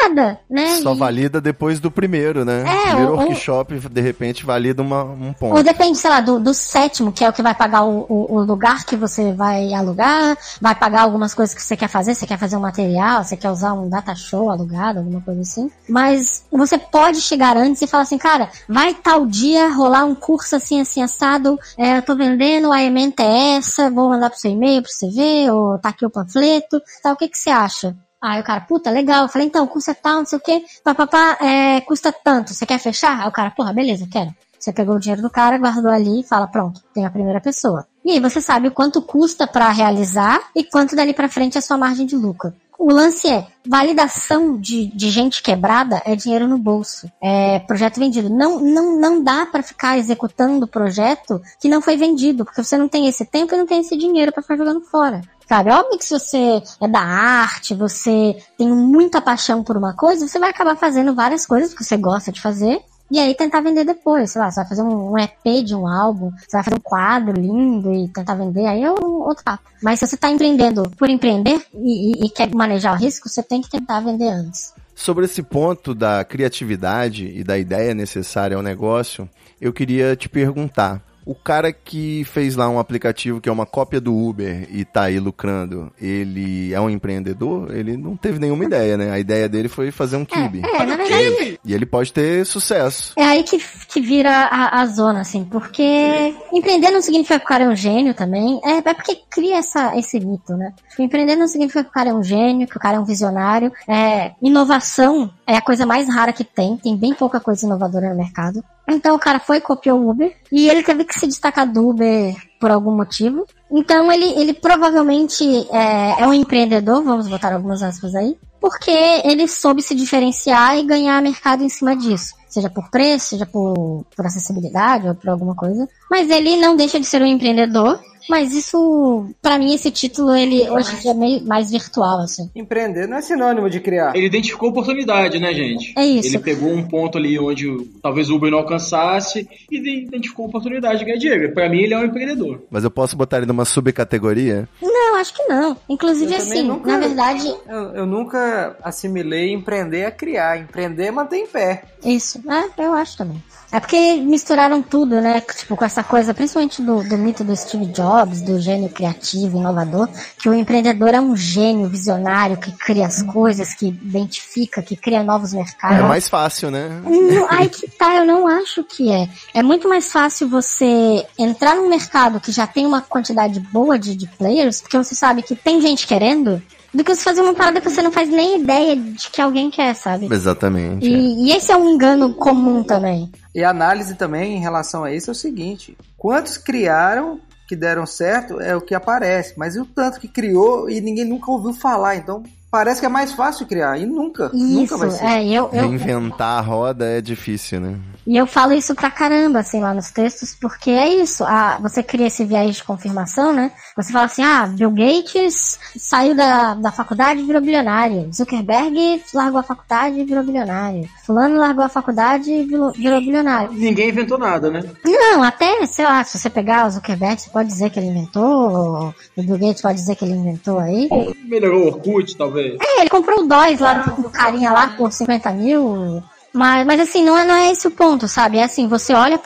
nada, né?
Só valida depois do primeiro, né?
É,
primeiro
ou-
workshop, de repente, valida uma, um ponto.
Ou depende, sei lá, do, do sétimo, que é o que vai pagar o, o, o lugar que você vai alugar, vai pagar algumas coisas que você quer fazer, você quer fazer um material, você quer usar um data show alugado, alguma coisa assim. Mas você pode chegar antes e falar assim, cara, vai tal dia rolar um curso assim, assim, assado, é, eu tô vendendo, a ementa é essa, vou mandar pro seu e-mail pra você ver, ou tá aqui o panfleto, tá, o que que você acha? Aí o cara, puta, legal. Eu falei, então, custa tal, não sei o quê. Papapá, é, custa tanto. Você quer fechar? Aí o cara, porra, beleza, quero. Você pegou o dinheiro do cara, guardou ali e fala, pronto, tem a primeira pessoa. E aí você sabe o quanto custa pra realizar e quanto dali pra frente é a sua margem de lucro. O lance é, validação de, de gente quebrada é dinheiro no bolso. É projeto vendido. Não, não, não dá pra ficar executando projeto que não foi vendido, porque você não tem esse tempo e não tem esse dinheiro pra ficar jogando fora. Sabe, óbvio que se você é da arte, você tem muita paixão por uma coisa, você vai acabar fazendo várias coisas que você gosta de fazer, e aí tentar vender depois, sei lá, você vai fazer um, EP de um álbum, você vai fazer um quadro lindo e tentar vender, aí é um outro papo. Mas se você tá empreendendo por empreender e, e- e quer manejar o risco, você tem que tentar vender antes.
Sobre esse ponto da criatividade e da ideia necessária ao negócio, eu queria te perguntar. O cara que fez lá um aplicativo que é uma cópia do Uber e tá aí lucrando, ele é um empreendedor? Ele não teve nenhuma ideia, né? A ideia dele foi fazer um kibe.
É, na verdade,
E ele pode ter sucesso.
É aí que, que vira a, a zona, assim, porque empreender não significa que o cara é um gênio também, é, é porque cria essa, esse mito, né? Tipo, empreender não significa que o cara é um gênio, que o cara é um visionário, é, inovação é a coisa mais rara que tem, tem bem pouca coisa inovadora no mercado. Então o cara foi, copiou o Uber, e ele teve que se destacar do Uber por algum motivo. Então ele, ele provavelmente é, é um empreendedor, vamos botar algumas aspas aí, porque ele soube se diferenciar e ganhar mercado em cima disso. Seja por preço, seja por, por acessibilidade ou por alguma coisa. Mas ele não deixa de ser um empreendedor. Mas isso, pra mim, esse título, ele hoje em dia é meio mais virtual, assim.
Empreender não é sinônimo de criar.
Ele identificou oportunidade, né, gente?
É isso.
Ele pegou um ponto ali onde talvez o Uber não alcançasse e identificou oportunidade de ganhar dinheiro. Pra mim, ele é um empreendedor.
Mas eu posso botar ele numa subcategoria?
Não, acho que não. Inclusive,
Eu
assim,
nunca-
na verdade,
Eu, eu nunca assimilei empreender a criar. Empreender é manter em pé.
Isso, é, eu acho também. É porque misturaram tudo, né? Tipo, com essa coisa, principalmente do, do mito do Steve Jobs, do gênio criativo, inovador, que o empreendedor é um gênio visionário que cria as coisas, que identifica, que cria novos mercados.
É mais fácil, né?
Não, aí que tá, eu não acho que é. É muito mais fácil você entrar num mercado que já tem uma quantidade boa de, de players, porque você sabe que tem gente querendo, do que você fazer uma parada que você não faz nem ideia de que alguém quer, sabe?
Exatamente. é.
E, e esse é um engano comum também.
E a análise também em relação a isso é o seguinte: quantos criaram que deram certo é o que aparece, mas e o tanto que criou e ninguém nunca ouviu falar? Então parece que é mais fácil criar e nunca, nunca
Isso,
vai ser.
é, eu, eu,
Reinventar a roda é difícil, né?
E eu falo isso pra caramba, assim, lá nos textos, porque é isso. A, você cria esse viés de confirmação, né? Você fala assim, ah, Bill Gates saiu da, da faculdade e virou bilionário. Zuckerberg largou a faculdade e virou bilionário. Fulano largou a faculdade e virou, virou bilionário.
Ninguém inventou nada, né?
Não, até, sei lá, se você pegar o Zuckerberg, você pode dizer que ele inventou, o Bill Gates pode dizer que ele inventou aí.
Melhorou o Orkut, talvez.
É, ele comprou o DOS lá do carinha lá por 50 mil. Mas, mas assim, não é, não é esse o ponto, sabe? É assim, você olha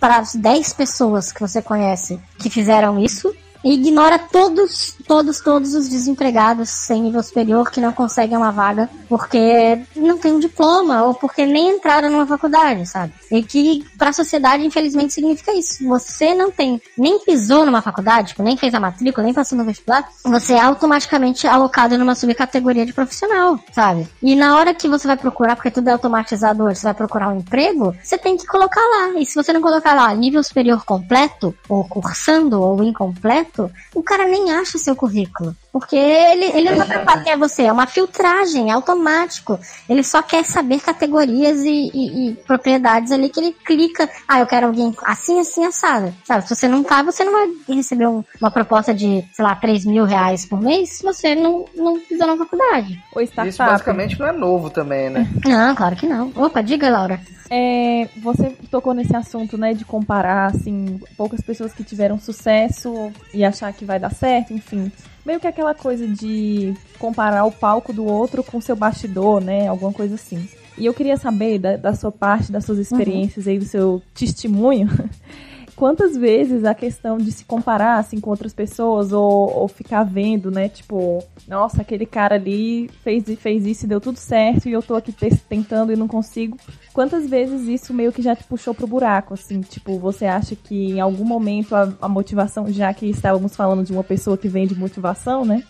para as 10 pessoas que você conhece que fizeram isso e ignora todos, todos, todos os desempregados sem nível superior que não conseguem uma vaga porque não tem um diploma ou porque nem entraram numa faculdade, sabe? E que para a sociedade, infelizmente, significa isso. Você não tem, nem pisou numa faculdade, tipo, nem fez a matrícula, nem passou no vestibular, você é automaticamente alocado numa subcategoria de profissional, sabe? E na hora que você vai procurar, porque tudo é automatizado hoje, você vai procurar um emprego, você tem que colocar lá. E se você não colocar lá nível superior completo, ou cursando, ou incompleto, o cara nem acha seu currículo. Porque ele, ele não tá preocupado quem é você, é uma filtragem, é automático. Ele só quer saber categorias e, e, e, propriedades ali que ele clica. Ah, eu quero alguém assim, assim, assado. Sabe, se você não tá, você não vai receber um, uma proposta de, sei lá, 3 mil reais por mês se você não, não fizer na faculdade.
Ou startup.
Isso basicamente não é novo também, né?
Não, claro que não. Opa, diga, Laura.
É, você tocou nesse assunto, né, de comparar, assim, poucas pessoas que tiveram sucesso e achar que vai dar certo, enfim. Meio que aquela coisa de comparar o palco do outro com o seu bastidor, né, alguma coisa assim. E eu queria saber da, da sua parte, das suas experiências uhum. aí, do seu testemunho, quantas vezes a questão de se comparar assim com outras pessoas ou, ou ficar vendo, né? Tipo, nossa, aquele cara ali fez, fez isso e deu tudo certo e eu tô aqui tentando e não consigo. Quantas vezes isso meio que já te puxou pro buraco, assim? Tipo, você acha que em algum momento a, a motivação, já que estávamos falando de uma pessoa que vende motivação, né?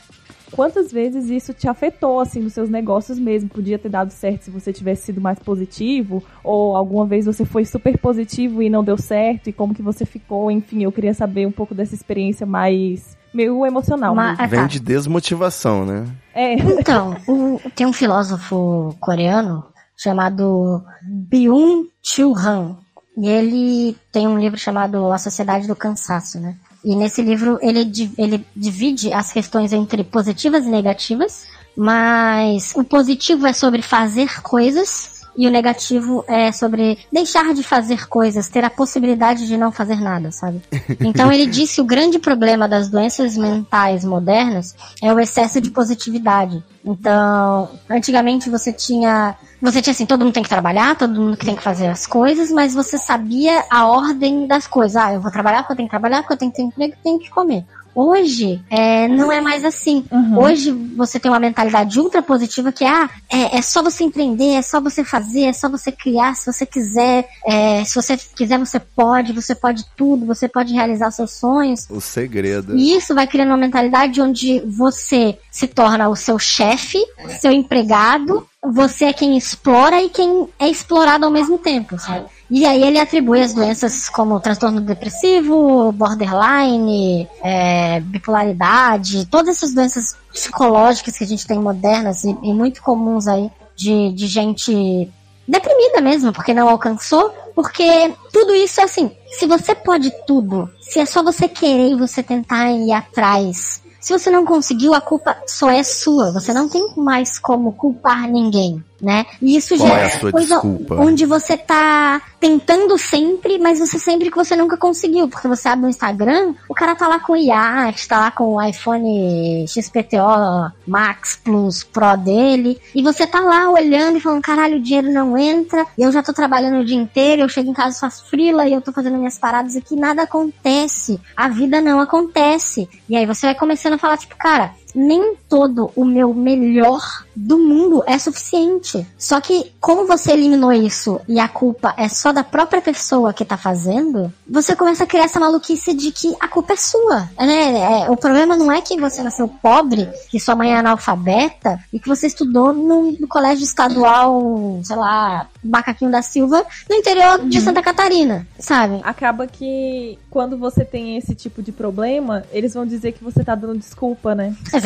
Quantas vezes isso te afetou, assim, nos seus negócios mesmo? Podia ter dado certo se você tivesse sido mais positivo? Ou alguma vez você foi super positivo e não deu certo? E como que você ficou? Enfim, eu queria saber um pouco dessa experiência mais meio emocional.
Mas,
Vem tá. de desmotivação, né?
É. Então, o, tem um filósofo coreano chamado Byung-Chul Han. E ele tem um livro chamado A Sociedade do Cansaço, né? E nesse livro ele, ele divide as questões entre positivas e negativas, mas o positivo é sobre fazer coisas e o negativo é sobre deixar de fazer coisas, ter a possibilidade de não fazer nada, sabe? Então ele disse que o grande problema das doenças mentais modernas é o excesso de positividade. Então, antigamente você tinha. Você tinha assim, todo mundo tem que trabalhar, todo mundo tem que fazer as coisas, mas você sabia a ordem das coisas. Ah, eu vou trabalhar porque eu tenho que trabalhar, porque eu tenho que ter emprego, tenho que comer. Hoje, é, não é mais assim. Uhum. Hoje, você tem uma mentalidade ultra positiva que ah, é, é só você empreender, é só você fazer, é só você criar, se você quiser. É, se você quiser, você pode, você pode tudo, você pode realizar seus sonhos.
O segredo.
E isso vai criando uma mentalidade onde você se torna o seu chefe, seu empregado, você é quem explora e quem é explorado ao mesmo tempo, sabe? E aí ele atribui as doenças como transtorno depressivo, borderline, é, bipolaridade, todas essas doenças psicológicas que a gente tem modernas e, e muito comuns aí de, de gente deprimida mesmo, porque não alcançou, porque tudo isso é assim, se você pode tudo, se é só você querer e você tentar ir atrás se você não conseguiu, a culpa só é sua. Você não tem mais como culpar ninguém né? E isso já
é, é coisa desculpa?
onde você tá tentando sempre, mas você sempre que você nunca conseguiu, porque você abre o Instagram, o cara tá lá com o IA, tá lá com o iPhone XPTO Max Plus Pro dele, e você tá lá olhando e falando, caralho, o dinheiro não entra, e eu já tô trabalhando o dia inteiro, eu chego em casa faço frila e eu tô fazendo minhas paradas aqui, nada acontece. A vida não acontece. E aí você vai começando a falar, tipo, cara, nem todo o meu melhor do mundo é suficiente. Só que, como você eliminou isso e a culpa é só da própria pessoa que tá fazendo, você começa a criar essa maluquice de que a culpa é sua. Né? É, o problema não é que você nasceu pobre, que sua mãe é analfabeta e que você estudou no, no colégio estadual, sei lá, Macaquinho da Silva, no interior de uhum. Santa Catarina, sabe?
Acaba que quando você tem esse tipo de problema, eles vão dizer que você tá dando desculpa, né?
Exatamente.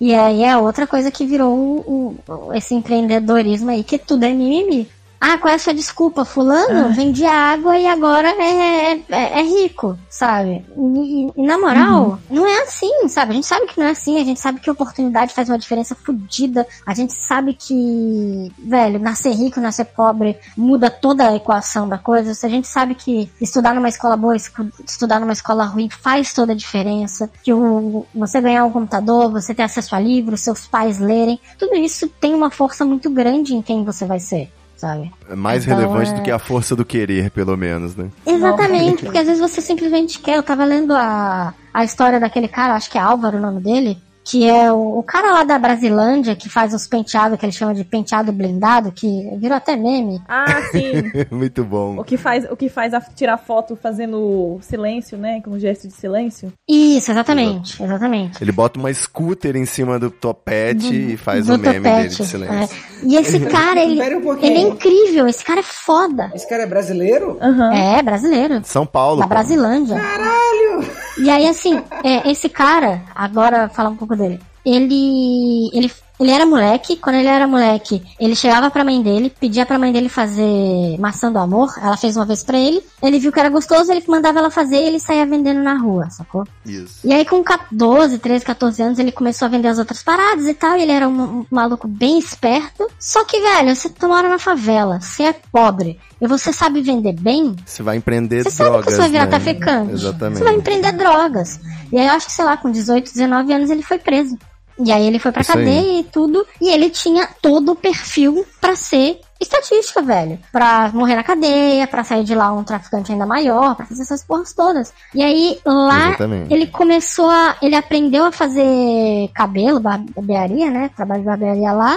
E aí é outra coisa que virou o, o, esse empreendedorismo aí, que tudo é mimimi. Ah, qual é a sua desculpa? Fulano ah. vendia água e agora é, é, é rico, sabe? E, e na moral, uhum. não é assim, sabe? A gente sabe que não é assim, a gente sabe que oportunidade faz uma diferença fodida, a gente sabe que, velho, nascer rico, nascer pobre muda toda a equação da coisa, a gente sabe que estudar numa escola boa, estudar numa escola ruim faz toda a diferença, que o, você ganhar um computador, você ter acesso a livros, seus pais lerem, tudo isso tem uma força muito grande em quem você vai ser. Sabe?
É mais
Então,
relevante
é-
do que a força do querer, pelo menos, né?
Exatamente, porque às vezes você simplesmente quer. Eu tava lendo a, a história daquele cara, acho que é Álvaro o nome dele, que é o, o cara lá da Brasilândia que faz os penteados, que ele chama de penteado blindado, que virou até meme.
Ah, sim.
Muito bom.
o que faz, o que faz a tirar foto fazendo silêncio, né? Com um gesto de silêncio.
Isso, exatamente, exatamente.
Ele bota uma scooter em cima do topete e faz
Do
o meme dele
topete,
de silêncio.
é. E esse cara, ele,
um
ele é incrível, esse cara é foda.
Esse cara é brasileiro?
Aham.
É, brasileiro.
São Paulo.
Da
pô.
Brasilândia. Caralho! E aí, assim, é, esse cara, agora falar um pouco dele. Ele, ele, ele era moleque. Quando ele era moleque, ele chegava pra mãe dele, pedia pra mãe dele fazer maçã do amor. Ela fez uma vez pra ele. Ele viu que era gostoso, ele mandava ela fazer e ele saía vendendo na rua, sacou?
Isso.
E aí, com 12, 13, 14 anos, ele começou a vender as outras paradas e tal. E ele era um, um maluco bem esperto. Só que, velho, você mora na favela, você é pobre e você sabe vender bem,
Você vai empreender
você sabe
drogas,
que você vai virar
né?
traficante.
Exatamente.
Você vai empreender drogas. E aí eu acho que, sei lá, com 18, 19 anos ele foi preso. E aí ele foi pra
Isso aí.
cadeia e tudo. E ele tinha todo o perfil pra ser estatística, velho. Pra morrer na cadeia, pra sair de lá um traficante ainda maior, pra fazer essas porras todas. E aí lá
Exatamente.
ele começou a. Ele aprendeu a fazer cabelo, barbearia, né? Trabalho de barbearia lá.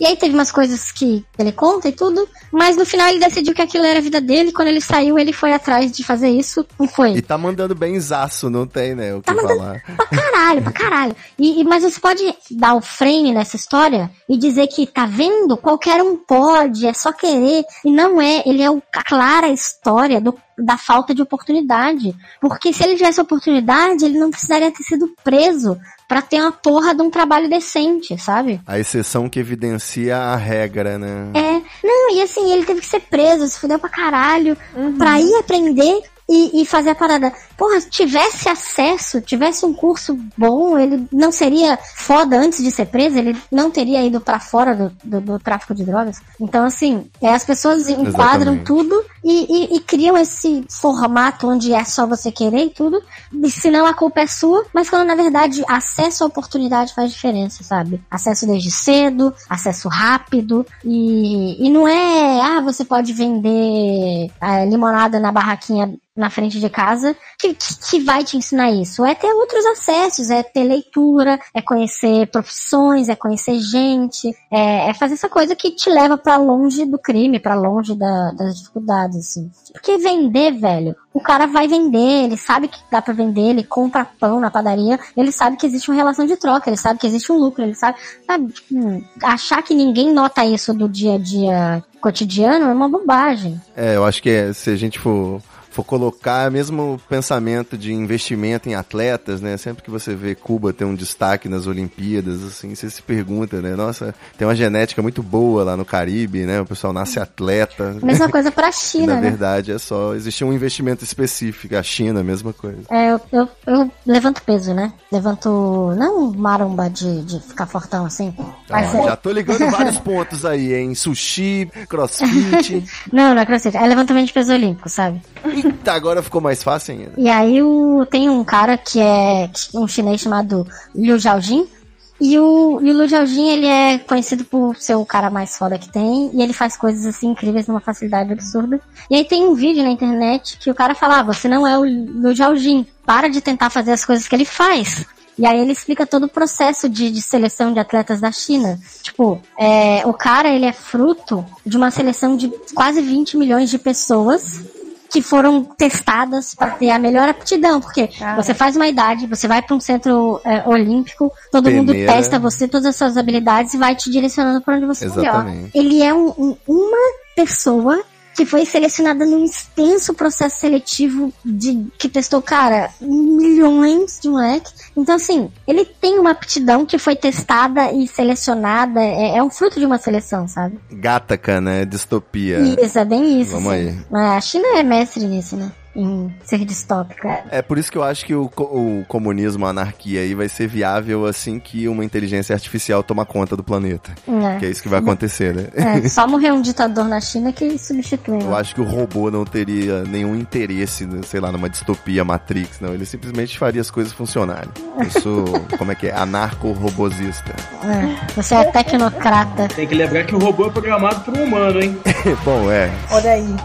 E aí teve umas coisas que ele conta e tudo, mas no final ele decidiu que aquilo era a vida dele. Quando ele saiu, ele foi atrás de fazer isso e foi.
E tá mandando bem zaço, não tem, né? O que
Tá mandando-
falar.
Pra caralho, pra caralho. E, e- mas você pode dar o frame nessa história e dizer que, tá vendo? Qualquer um pode, é só querer. E não é, ele é o- a clara história do- da falta de oportunidade. Porque se ele tivesse oportunidade, ele não precisaria ter sido preso pra ter uma porra de um trabalho decente, sabe?
A exceção que evidencia a regra, né?
É, não, e assim, ele teve que ser preso, se fudeu pra caralho, pra ir aprender e, e fazer a parada. Porra, se tivesse acesso, tivesse um curso bom, ele não seria foda antes de ser preso, ele não teria ido pra fora do, do, do tráfico de drogas. Então, assim, é, as pessoas enquadram
Exatamente.
tudo e, e- e criam esse formato onde é só você querer e tudo, e senão a culpa é sua, mas quando na verdade acesso à oportunidade faz diferença, sabe? Acesso desde cedo, acesso rápido, e, e não é, ah, você pode vender ah, limonada na barraquinha na frente de casa que, que, vai te ensinar isso. É ter outros acessos, é ter leitura, é conhecer profissões, é conhecer gente, é, é fazer essa coisa que te leva pra longe do crime, pra longe da- das dificuldades, assim. Porque vender, velho, o cara vai vender, ele sabe que dá pra vender, ele compra pão na padaria, ele sabe que existe uma relação de troca, ele sabe que existe um lucro, ele sabe, sabe, tipo, achar que ninguém nota isso do dia a dia cotidiano é uma bobagem.
É, eu acho que é, se a gente for, for colocar mesmo pensamento de investimento em atletas, né? Sempre que você vê Cuba ter um destaque nas Olimpíadas, assim, você se pergunta, né? Nossa, tem uma genética muito boa lá no Caribe, né? O pessoal nasce atleta.
Mesma coisa pra
E,
China,
na
né?
verdade, é só. Existe um investimento específico. A China, a mesma coisa.
É, eu, eu, eu levanto peso, né? Levanto, não maromba de, de ficar fortão assim.
Ó,
é-
já tô ligando vários pontos aí, hein? Sushi, crossfit.
Não, não é crossfit, é levantamento de peso olímpico, sabe?
Eita, agora ficou mais fácil ainda.
E aí o, tem um cara que é um chinês chamado Liu Xiaojin. E o, e o Liu Xiaojin, ele é conhecido por ser o cara mais foda que tem. E ele faz coisas assim incríveis numa facilidade absurda. E aí tem um vídeo na internet que o cara fala, ah, você não é o Liu Xiaojin. Para de tentar fazer as coisas que ele faz. E aí ele explica todo o processo de, de seleção de atletas da China. Tipo, é, o cara, ele é fruto de uma seleção de quase 20 milhões de pessoas que foram testadas para ter a melhor aptidão, porque
Cara.
você faz uma idade, você vai para um centro é, olímpico, todo mundo
Peneira.
testa você, todas as suas habilidades e vai te direcionando para onde você é melhor.
Exatamente.
Ele é um- um- uma pessoa que foi selecionada num extenso processo seletivo de que testou, cara, milhões de moleques. Então, assim, ele tem uma aptidão que foi testada e selecionada, é, é um fruto de uma seleção, sabe?
Gataca, né? Distopia.
Isso, é bem isso.
Vamos
assim.
aí.
A China é mestre nisso, né? Em ser distópico.
É por isso que eu acho que o, o comunismo, a anarquia aí vai ser viável assim que uma inteligência artificial tomar conta do planeta.
É.
Que é isso que vai acontecer, né?
É, só morrer um ditador na China que substitui.
Eu
né?
acho que o robô não teria nenhum interesse, né, sei lá, numa distopia Matrix, não. Ele simplesmente faria as coisas funcionarem. Eu sou, como é que é? Anarco-robosista.
É, Você é tecnocrata.
Tem que lembrar que o robô é programado por um humano, hein?
Bom, é.
Olha aí.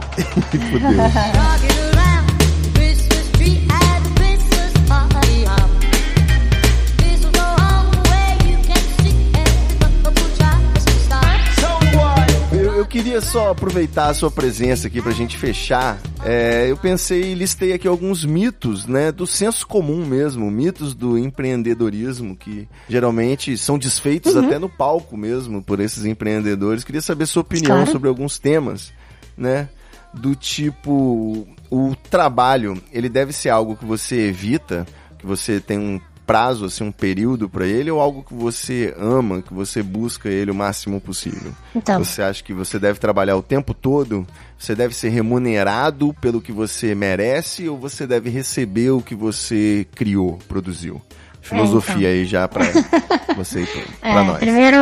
Fudeu. Queria só aproveitar a sua presença aqui pra gente fechar. É, eu pensei e listei aqui alguns mitos, né, do senso comum mesmo, mitos do empreendedorismo que geralmente são desfeitos até no palco mesmo por esses empreendedores. Queria saber sua opinião
Claro.
sobre alguns temas, né? Do tipo, o trabalho, ele deve ser algo que você evita, que você tem um prazo, assim, um período pra ele, ou algo que você ama, que você busca ele o máximo possível?
Então,
Você acha que você deve trabalhar o tempo todo? Você deve ser remunerado pelo que você merece ou você deve receber o que você criou, produziu? Filosofia aí já pra você e pra, pra
é,
nós.
primeiro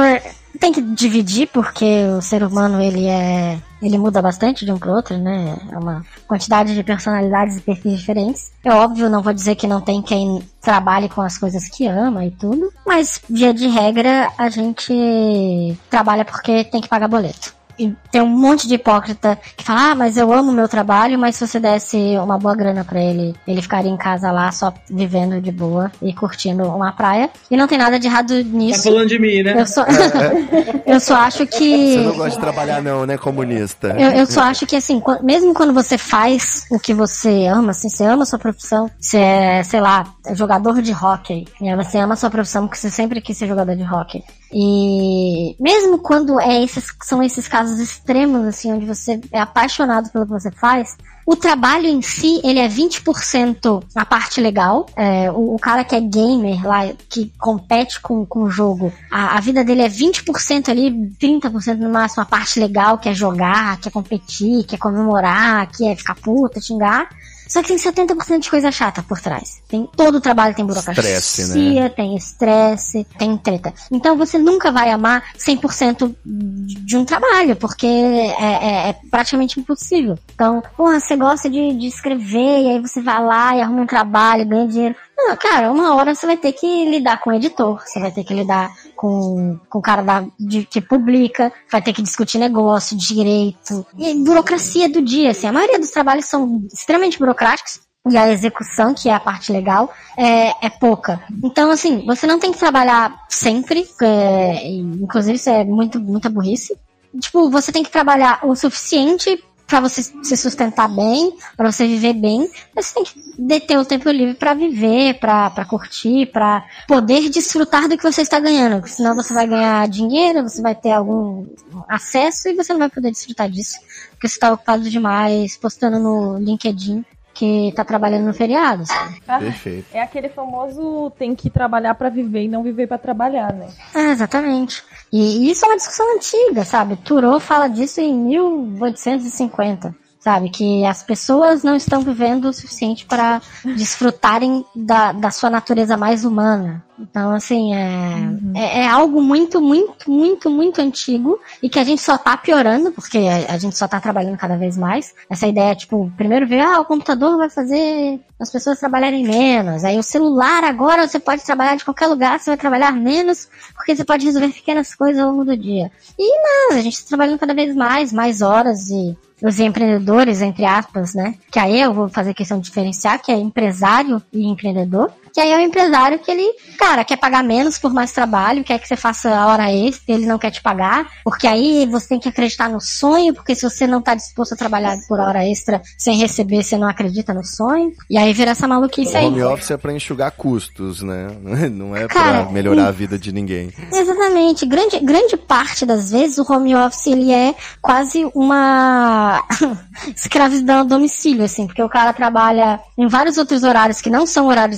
tem que dividir porque o ser humano ele é ele muda bastante de um pro outro, né? É uma quantidade de personalidades e perfis diferentes. É óbvio, não vou dizer que não tem quem trabalhe com as coisas que ama e tudo, mas via de regra a gente trabalha porque tem que pagar boleto. E tem um monte de hipócrita que fala, ah, mas eu amo meu trabalho, mas se você desse uma boa grana pra ele, ele ficaria em casa lá só vivendo de boa e curtindo uma praia. E não tem nada de errado
Tá
nisso.
falando de mim, né?
Eu só, eu só acho que.
Você não gosta de trabalhar não, né, comunista?
Eu, eu só acho que assim, mesmo quando você faz o que você ama, assim, você ama a sua profissão, você é, sei lá, jogador de hockey, né? Você ama a sua profissão porque você sempre quis ser jogador de hockey. E mesmo quando é esses, são esses casos extremos, assim, onde você é apaixonado pelo que você faz, o trabalho em si, ele é 20% a parte legal. É, o, o cara que é gamer lá, que compete com, com o jogo, a, a vida dele é 20% ali, 30% no máximo a parte legal, que é jogar, que é competir, que é comemorar, que é ficar puta, xingar. Só que tem 70% de coisa chata por trás. Tem, todo o trabalho tem burocracia,
Estresse, né?
tem estresse, tem treta. Então você nunca vai amar 100% de um trabalho, porque é, é- é praticamente impossível. Então, porra, você gosta de, de escrever, e aí você vai lá e arruma um trabalho, ganha dinheiro. Não, cara, uma hora você vai ter que lidar com o editor, você vai ter que lidar com, com o cara da, de, que publica, vai ter que discutir negócio, direito, e burocracia do dia, assim. A maioria dos trabalhos são extremamente burocráticos, e a execução, que é a parte legal, é, é pouca. Então, assim, você não tem que trabalhar sempre, é, inclusive isso é muito, muita burrice. Tipo, você tem que trabalhar o suficiente pra você se sustentar bem, pra você viver bem, você tem que deter o tempo livre pra viver, pra curtir, pra poder desfrutar do que você está ganhando, senão você vai ganhar dinheiro, você vai ter algum acesso e você não vai poder desfrutar disso, porque você está ocupado demais postando no LinkedIn que tá trabalhando no feriado. sabe?
Ah,
Perfeito.
É aquele famoso tem que trabalhar pra viver e não viver pra trabalhar, né?
É, exatamente. E isso é uma discussão antiga, sabe? Thoreau fala disso em 1850, sabe? Que as pessoas não estão vivendo o suficiente para desfrutarem da, da sua natureza mais humana. Então, assim, é, é, é algo muito, muito, muito, muito antigo e que a gente só tá piorando, porque a, a gente só tá trabalhando cada vez mais. Essa ideia, tipo, primeiro ver, ah, o computador vai fazer as pessoas trabalharem menos. Aí o celular agora você pode trabalhar de qualquer lugar, você vai trabalhar menos, porque você pode resolver pequenas coisas ao longo do dia. E não, a gente tá trabalhando cada vez mais, mais horas e os empreendedores, entre aspas, né? Que aí eu vou fazer questão de diferenciar, que é empresário e empreendedor. Que aí é o empresário que ele, cara, quer pagar menos por mais trabalho, quer que você faça a hora extra, ele não quer te pagar, porque aí você tem que acreditar no sonho, porque se você não tá disposto a trabalhar por hora extra sem receber, você não acredita no sonho. E aí vira essa maluquice
O
aí.
home office é pra enxugar custos, né? Não é
Cara,
pra melhorar a vida de ninguém.
Exatamente. Grande, grande parte das vezes o home office ele é quase uma escravidão a domicílio, assim, porque o cara trabalha em vários outros horários que não são o horário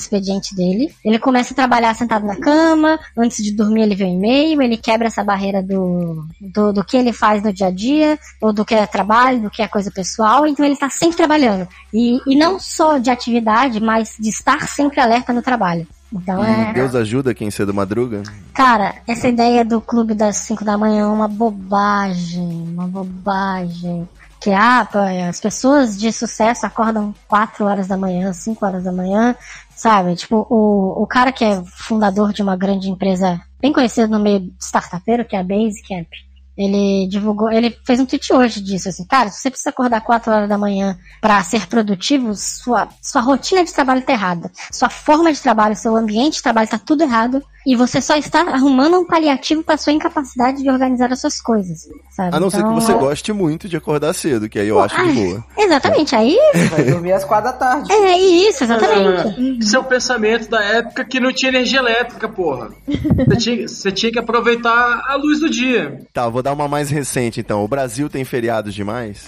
dele. Ele começa a trabalhar sentado na cama, antes de dormir ele vê um e-mail, ele quebra essa barreira do, do, do que ele faz no dia a dia, ou do que é trabalho, do que é coisa pessoal, então ele tá sempre trabalhando. E, e não só de atividade, mas de estar sempre alerta no trabalho. Então
E
é.
Deus ajuda quem cedo madruga.
Cara, essa ideia do clube das 5 da manhã é uma bobagem, uma bobagem. Que ah, as pessoas de sucesso acordam 4 horas da manhã, 5 horas da manhã, sabe? Tipo, o, o cara que é fundador de uma grande empresa bem conhecida no meio startupeiro, que é a Basecamp, ele divulgou, ele fez um tweet hoje disso, assim, cara, se você precisa acordar 4 horas da manhã para ser produtivo, sua, sua rotina de trabalho tá errada. Sua forma de trabalho, seu ambiente de trabalho tá tudo errado. E você só está arrumando um paliativo para sua incapacidade de organizar as suas coisas, sabe?
A não ser que
Então-
você goste muito de acordar cedo, que aí eu acho de boa.
Exatamente, aí.
Vai dormir às quatro da tarde.
É isso, exatamente.
Seu pensamento da época que não tinha energia elétrica, porra. Você tinha, você tinha que aproveitar a luz do dia.
Tá, vou dar uma mais recente então. O Brasil tem feriados demais?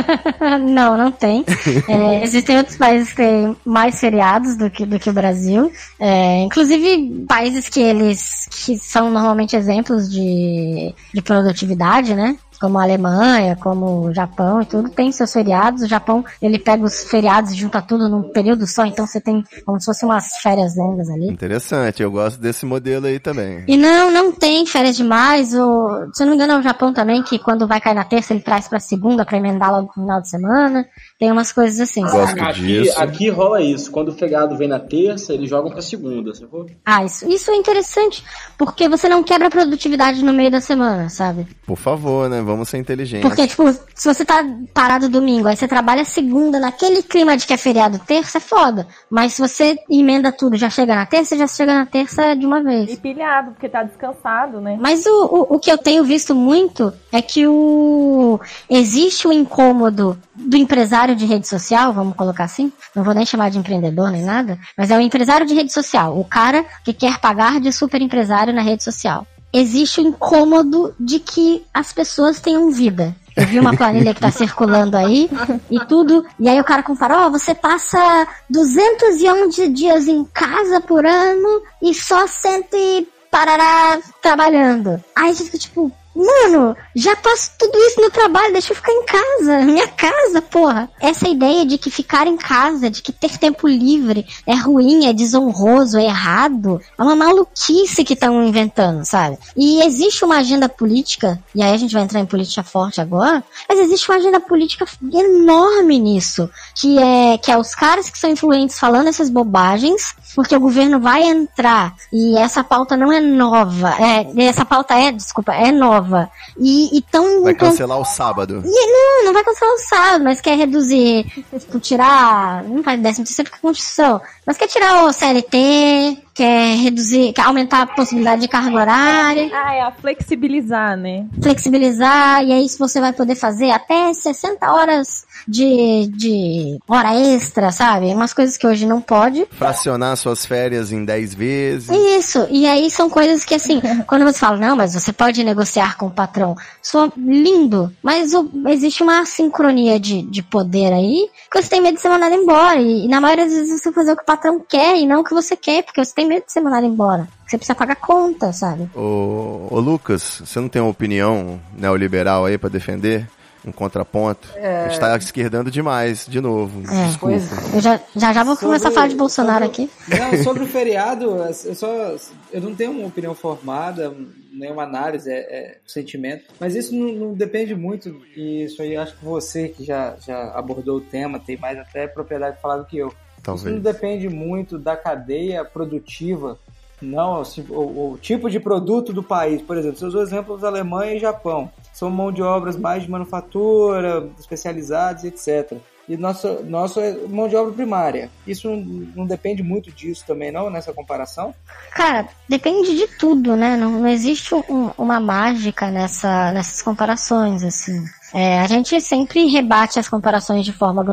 não, não tem. É, existem outros países que têm mais feriados do que, do que o Brasil. É, inclusive países que eles que são normalmente exemplos de, de produtividade, né? Como a Alemanha, como o Japão e tudo, tem seus feriados. O Japão, ele pega os feriados e junta tudo num período só, então você tem como se fossem umas férias longas ali.
Interessante, eu gosto desse modelo aí também.
E não, não tem férias demais. O, se eu não me engano, é o Japão também, que quando vai cair na terça, ele traz pra segunda pra emendar logo no final de semana. Tem umas coisas assim,
Gosto
sabe?
Aqui,
disso.
aqui rola isso. Quando o feriado vem na terça, eles jogam pra segunda, sacou?
Ah, isso, isso é interessante, porque você não quebra a produtividade no meio da semana, sabe?
Por favor, né? Vamos ser inteligentes.
Porque, tipo, se você tá parado domingo, aí você trabalha segunda, naquele clima de que é feriado terça, é foda. Mas se você emenda tudo, já chega na terça, já chega na terça de uma vez.
E pilhado, porque tá descansado, né?
Mas o, o, o que eu tenho visto muito é que o existe o incômodo do empresário de rede social, vamos colocar assim, não vou nem chamar de empreendedor nem nada, mas é o empresário de rede social, o cara que quer pagar de super empresário na rede social. Existe o incômodo de que as pessoas tenham vida. Eu vi uma planilha que tá circulando aí e tudo. E aí o cara compara, ó, você passa 211 dias em casa por ano e só 100 e parará trabalhando. Aí a gente fica tipo, mano, já passo tudo isso no trabalho, deixa eu ficar em casa, minha casa, porra. Essa ideia de que ficar em casa, de que ter tempo livre é ruim, é desonroso, é errado, é uma maluquice que estão inventando, sabe? E existe uma agenda política, e aí a gente vai entrar em política forte agora, mas existe uma agenda política enorme nisso, que é que é os caras que são influentes falando essas bobagens, porque o governo vai entrar e essa pauta não é nova, é, essa pauta é, desculpa, é nova. E, e tão
Vai cancelar o sábado.
e, não, não vai cancelar o sábado, mas quer reduzir, tipo, tirar, não vai décimo terceiro porque é Constituição, mas quer tirar o CLT, quer reduzir, quer aumentar a possibilidade de carga horária,
Ah, é a flexibilizar, né?
flexibilizar, e aí você vai poder fazer até 60 horas de, de hora extra, sabe? Umas coisas que hoje não pode.
Fracionar suas férias em 10 vezes.
Isso, e aí são coisas que assim, quando você fala, não, mas você pode negociar com o patrão, sou lindo, mas o- existe uma sincronia de, de poder aí, que você tem medo de ser mandado embora, e, e na maioria das vezes você fazer o que o patrão quer e não o que você quer, porque você tem medo de ser mandado embora, você precisa pagar conta, sabe?
Ô, ô Lucas, você não tem uma opinião neoliberal aí pra defender? Um contraponto? A gente tá esquerdando demais, de novo.
É.
Desculpa.
Eu já já, já vou
Sobre-
começar a falar de Bolsonaro
sobre-
aqui.
Não, sobre o feriado, eu só. Eu não tenho uma opinião formada, nenhuma análise, é, é sentimento. Mas isso não, não depende muito, e isso aí acho que você que já, já abordou o tema tem mais até propriedade de falar do que eu. Isso não
Talvez.
depende muito da cadeia produtiva, não, assim, o, o tipo de produto do país. Por exemplo, usou exemplos Alemanha e Japão. São mão de obras mais de manufatura, especializadas, etc. E nossa, nossa é mão de obra primária. Isso não, não depende muito disso também, não, nessa comparação?
Cara, depende de tudo, né? Não, não existe um- uma mágica nessa, nessas comparações, assim. É, a gente sempre rebate as comparações de forma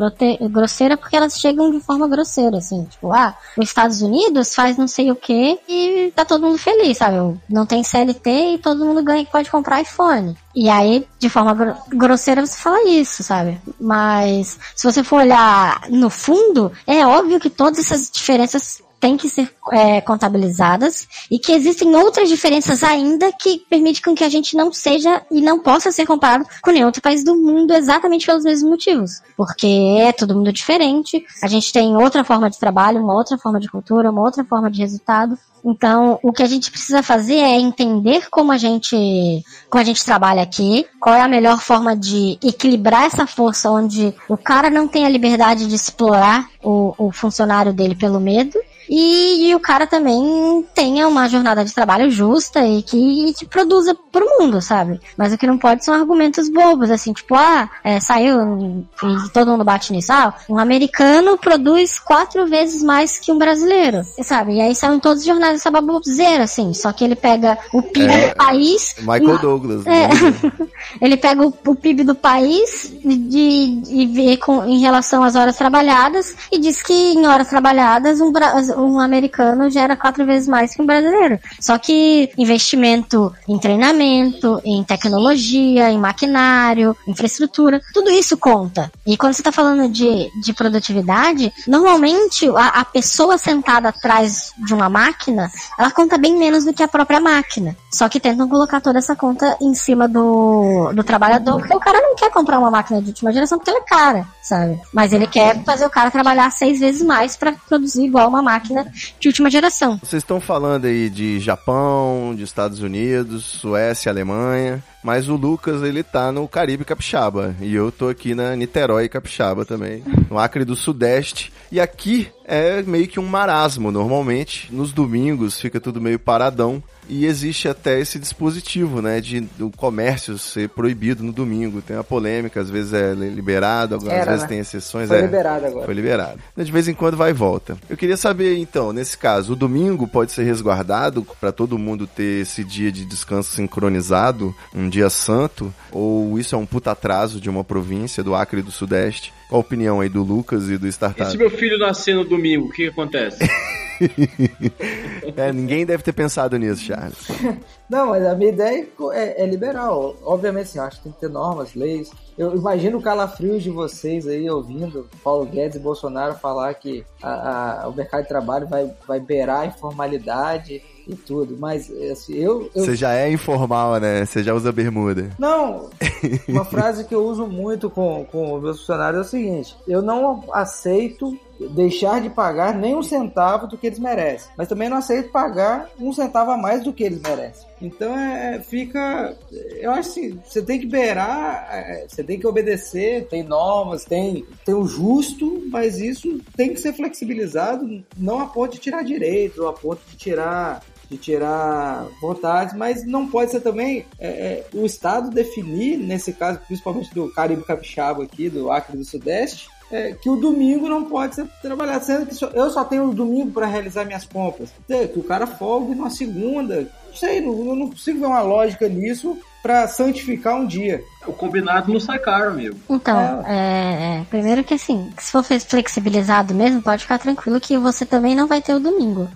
grosseira porque elas chegam de forma grosseira, assim. Tipo, ah, os Estados Unidos faz não sei o que e tá todo mundo feliz, sabe? Não tem CLT e todo mundo ganha pode comprar iPhone. E aí, de forma gro- grosseira, você fala isso, sabe? Mas se você for olhar no fundo, é óbvio que todas essas diferenças têm que ser é, contabilizadas e que existem outras diferenças ainda que permitem com que a gente não seja e não possa ser comparado com nenhum outro país do mundo exatamente pelos mesmos motivos. Porque é todo mundo diferente, a gente tem outra forma de trabalho, uma outra forma de cultura, uma outra forma de resultado. Então, o que a gente precisa fazer é entender como a gente, como a gente trabalha aqui, qual é a melhor forma de equilibrar essa força onde o cara não tem a liberdade de explorar o, o funcionário dele pelo medo e, e o cara também tenha uma jornada de trabalho justa e que te produza pro mundo, sabe? Mas o que não pode são argumentos bobos, assim, tipo, ah, é, saiu e todo mundo bate nisso. Ah, um americano produz quatro vezes mais que um brasileiro, sabe? E aí saem todos os jornais essa baboseira, assim, só que ele pega o PIB
É,
do país...
Michael Douglas.
É.
né?
Ele pega o, o PIB do país de, e vê com, em relação às horas trabalhadas e diz que em horas trabalhadas um, um americano gera quatro vezes mais que um brasileiro. Só que investimento em treinamento, em tecnologia, em maquinário, infraestrutura, tudo isso conta. E quando você está falando de, de produtividade, normalmente a, a pessoa sentada atrás de uma máquina, ela conta bem menos do que a própria máquina. Só que tentam colocar toda essa conta em cima do, do trabalhador, porque o cara não quer comprar uma máquina de última geração porque ela é cara, sabe? Mas ele quer fazer o cara trabalhar seis vezes mais para produzir igual uma máquina de última geração.
Vocês estão falando aí de Japão, de Estados Unidos, Suécia, Alemanha, mas o Lucas ele tá no Caribe Capixaba e eu tô aqui na Niterói Capixaba também, no Acre do Sudeste. E aqui é meio que um marasmo normalmente, nos domingos fica tudo meio paradão. E existe até esse dispositivo, né, de do comércio ser proibido no domingo. Tem uma polêmica, às vezes é liberado, às
Era,
vezes
né?
tem exceções.
Foi
é.
liberado agora.
Foi liberado. De vez em quando vai e volta. Eu queria saber, então, nesse caso, o domingo pode ser resguardado para todo mundo ter esse dia de descanso sincronizado, um dia santo, ou isso é um puta atraso de uma província do Acre do Sudeste? Qual a opinião aí do Lucas e do
E
Startup?
se meu filho nascer no domingo, o que, que acontece?
É, ninguém deve ter pensado nisso, Charles.
Não, mas a minha ideia é, é liberal. Obviamente, sim, eu acho que tem que ter normas, leis. Eu imagino o calafrio de vocês aí ouvindo Paulo Guedes e Bolsonaro falar que a- a- o mercado de trabalho vai, vai beirar a informalidade e tudo. Mas assim, eu, eu
Você já é informal, né? Você já usa bermuda.
Não, uma frase que eu uso muito com, com os meus funcionários é o seguinte: eu não aceito deixar de pagar nem um centavo do que eles merecem, mas também não aceito pagar um centavo a mais do que eles merecem. Então é, fica. Eu acho assim: você tem que beirar, é, você tem que obedecer, tem normas, tem, tem o justo, mas isso tem que ser flexibilizado, não a ponto de tirar direitos ou a ponto de tirar de tirar vontades, mas não pode ser também é, é, o Estado definir, nesse caso, principalmente do Caribe Capixaba aqui, do Acre do Sudeste, é, que o domingo não pode ser trabalhado, sendo que só- eu só tenho o domingo para realizar minhas compras. Que o cara folgue numa segunda. Não sei, não, eu não consigo ver uma lógica nisso para santificar um dia.
O combinado não sai caro, amigo.
Então, é, é, primeiro que assim, se for flexibilizado mesmo, pode ficar tranquilo que você também não vai ter o domingo.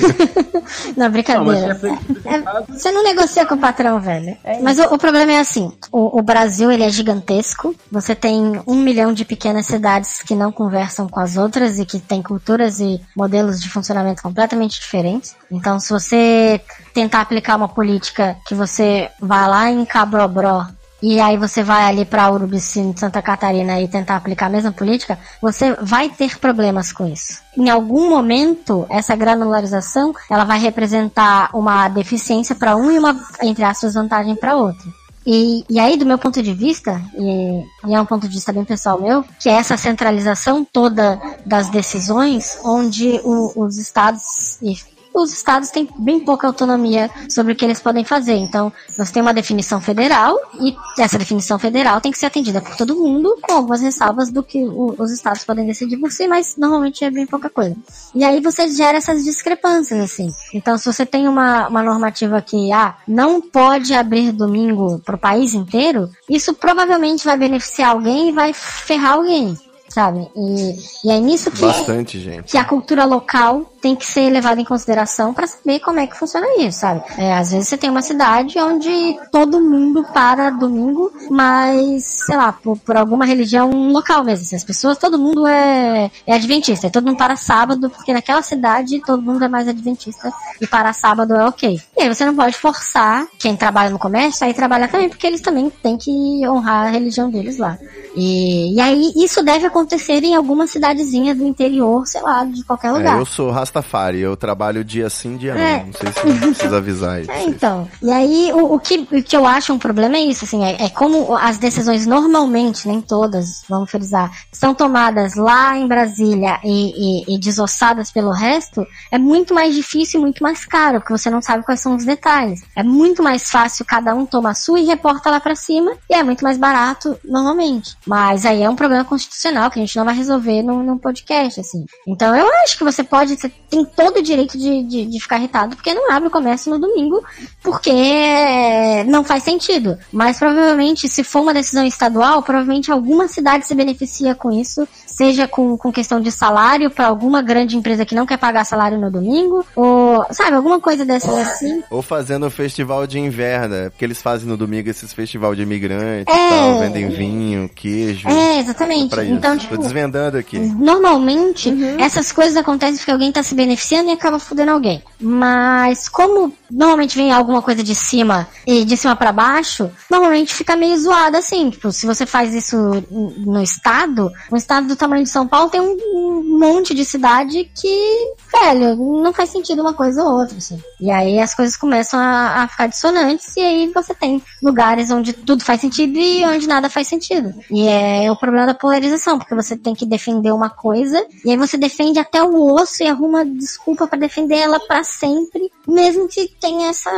não, brincadeira. É, você não negocia com o patrão, velho. Mas o, o problema é assim, o, o Brasil ele é gigantesco, você tem um milhão de pequenas cidades que não conversam com as outras e que têm culturas e modelos de funcionamento completamente diferentes. Então, se você tentar aplicar uma política que você vai lá em Cabrobró e aí você vai ali para Urubici, Santa Catarina e tentar aplicar a mesma política, você vai ter problemas com isso. Em algum momento, essa granularização, ela vai representar uma deficiência para um e uma, entre aspas, vantagem para outro. E, e aí, do meu ponto de vista, e, e é um ponto de vista bem pessoal meu, que é essa centralização toda das decisões, onde o- os estados e os estados têm bem pouca autonomia sobre o que eles podem fazer. Então, você tem uma definição federal e essa definição federal tem que ser atendida por todo mundo, com algumas ressalvas do que o- os estados podem decidir por si, mas normalmente é bem pouca coisa. E aí você gera essas discrepâncias, assim. Então, se você tem uma, uma normativa que, ah, não pode abrir domingo pro país inteiro, isso provavelmente vai beneficiar alguém e vai ferrar alguém. Sabe? E, e é nisso que,
Bastante, gente.
que a cultura local tem que ser levada em consideração para saber como é que funciona isso, sabe? É, às vezes você tem uma cidade onde todo mundo para domingo, mas, sei lá, por, por alguma religião local mesmo. assim, as pessoas, todo mundo é, é adventista, e todo mundo para sábado, porque naquela cidade todo mundo é mais adventista e para sábado é ok. E aí você não pode forçar quem trabalha no comércio a ir trabalhar também, porque eles também têm que honrar a religião deles lá. E, e aí isso deve acontecer em alguma cidadezinha do interior, sei lá, de qualquer
É,
lugar.
eu sou Rastafari, eu trabalho dia sim, dia
É.
não. Não sei se precisa avisar pra
É, então. E aí, o, o que, o que eu acho um problema é isso, assim, é, é como as decisões normalmente, nem todas, vamos frisar, são tomadas lá em Brasília e, e, e desossadas pelo resto, é muito mais difícil e muito mais caro, porque você não sabe quais são os detalhes. É muito mais fácil cada um toma a sua e reporta lá pra cima, e é muito mais barato normalmente. Mas aí é um problema constitucional que a gente não vai resolver num, num podcast, assim. Então eu acho que você pode, você tem todo o direito de, de, de ficar irritado porque não abre o comércio no domingo, porque não faz sentido. Mas provavelmente, se for uma decisão estadual, provavelmente alguma cidade se beneficia com isso, seja com, com questão de salário para alguma grande empresa que não quer pagar salário no domingo, ou, sabe, alguma coisa dessas assim.
Ou fazendo o festival de inverno, é porque eles fazem no domingo esses festival de imigrantes
É.
e tal, vendem vinho, queijo.
É, exatamente. Então, tipo,
desvendando aqui.
Normalmente, essas coisas acontecem porque alguém tá se beneficiando e acaba fudendo alguém. Mas como normalmente vem alguma coisa de cima e de cima pra baixo, normalmente fica meio zoado assim. Tipo, se você faz isso no estado, um estado do tamanho de São Paulo tem um, um monte de cidade que, velho, não faz sentido uma coisa ou outra, assim. E aí as coisas começam a, a ficar dissonantes e aí você tem lugares onde tudo faz sentido e onde nada faz sentido. E é o problema da polarização, porque você tem que defender uma coisa e aí você defende até o osso e arruma desculpa pra defender ela pra sempre, mesmo que tenha essa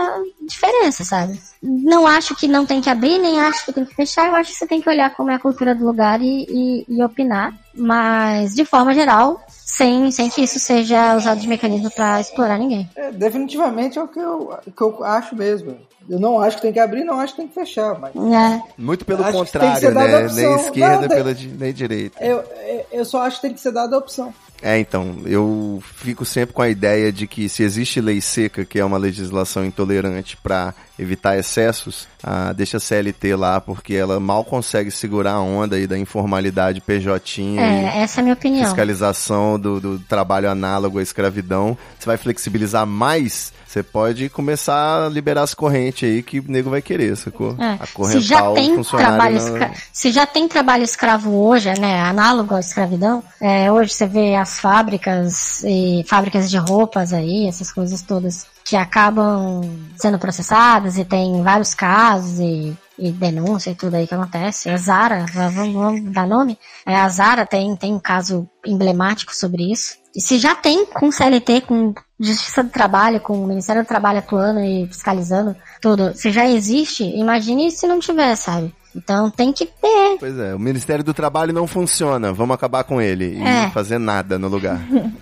diferença, sabe? Não acho que não tem que abrir, nem acho que tem que fechar, eu acho que você tem que olhar como é a cultura do lugar e, e, e opinar, mas de forma geral, sem, sem que isso seja usado de mecanismo pra explorar ninguém.
É, definitivamente é o que eu, que eu acho mesmo. Eu não acho que tem que abrir, não acho que tem que fechar, mas
É.
Muito pelo
Acho
contrário, né?
opção.
Nem esquerda,
Não,
pela nem direita.
eu, eu- eu só acho que tem que ser dada a opção.
É, então, eu fico sempre com a ideia de que se existe lei seca, que é uma legislação intolerante para evitar excessos, ah, deixa a CLT lá, porque ela mal consegue segurar a onda aí da informalidade PJ
É, essa é a minha opinião.
fiscalização do, do trabalho análogo à escravidão. Você vai flexibilizar mais, você pode começar a liberar as correntes aí que o nego vai querer, sacou?
É,
A
se já
o
tem trabalho
na-
se já tem trabalho escravo hoje, né, análogo à escravidão, é, hoje você vê as fábricas e fábricas de roupas aí, essas coisas todas que acabam sendo processadas e tem vários casos e, e denúncia e tudo aí que acontece. A Zara, vamos, vamos dar nome, é, a Zara tem, tem um caso emblemático sobre isso. Se já tem com CLT, com Justiça do Trabalho, com o Ministério do Trabalho atuando e fiscalizando tudo, se já existe, imagine se não tiver, sabe? Então tem que ter.
Pois é, o Ministério do Trabalho não funciona, vamos acabar com ele e
É.
não fazer nada no lugar.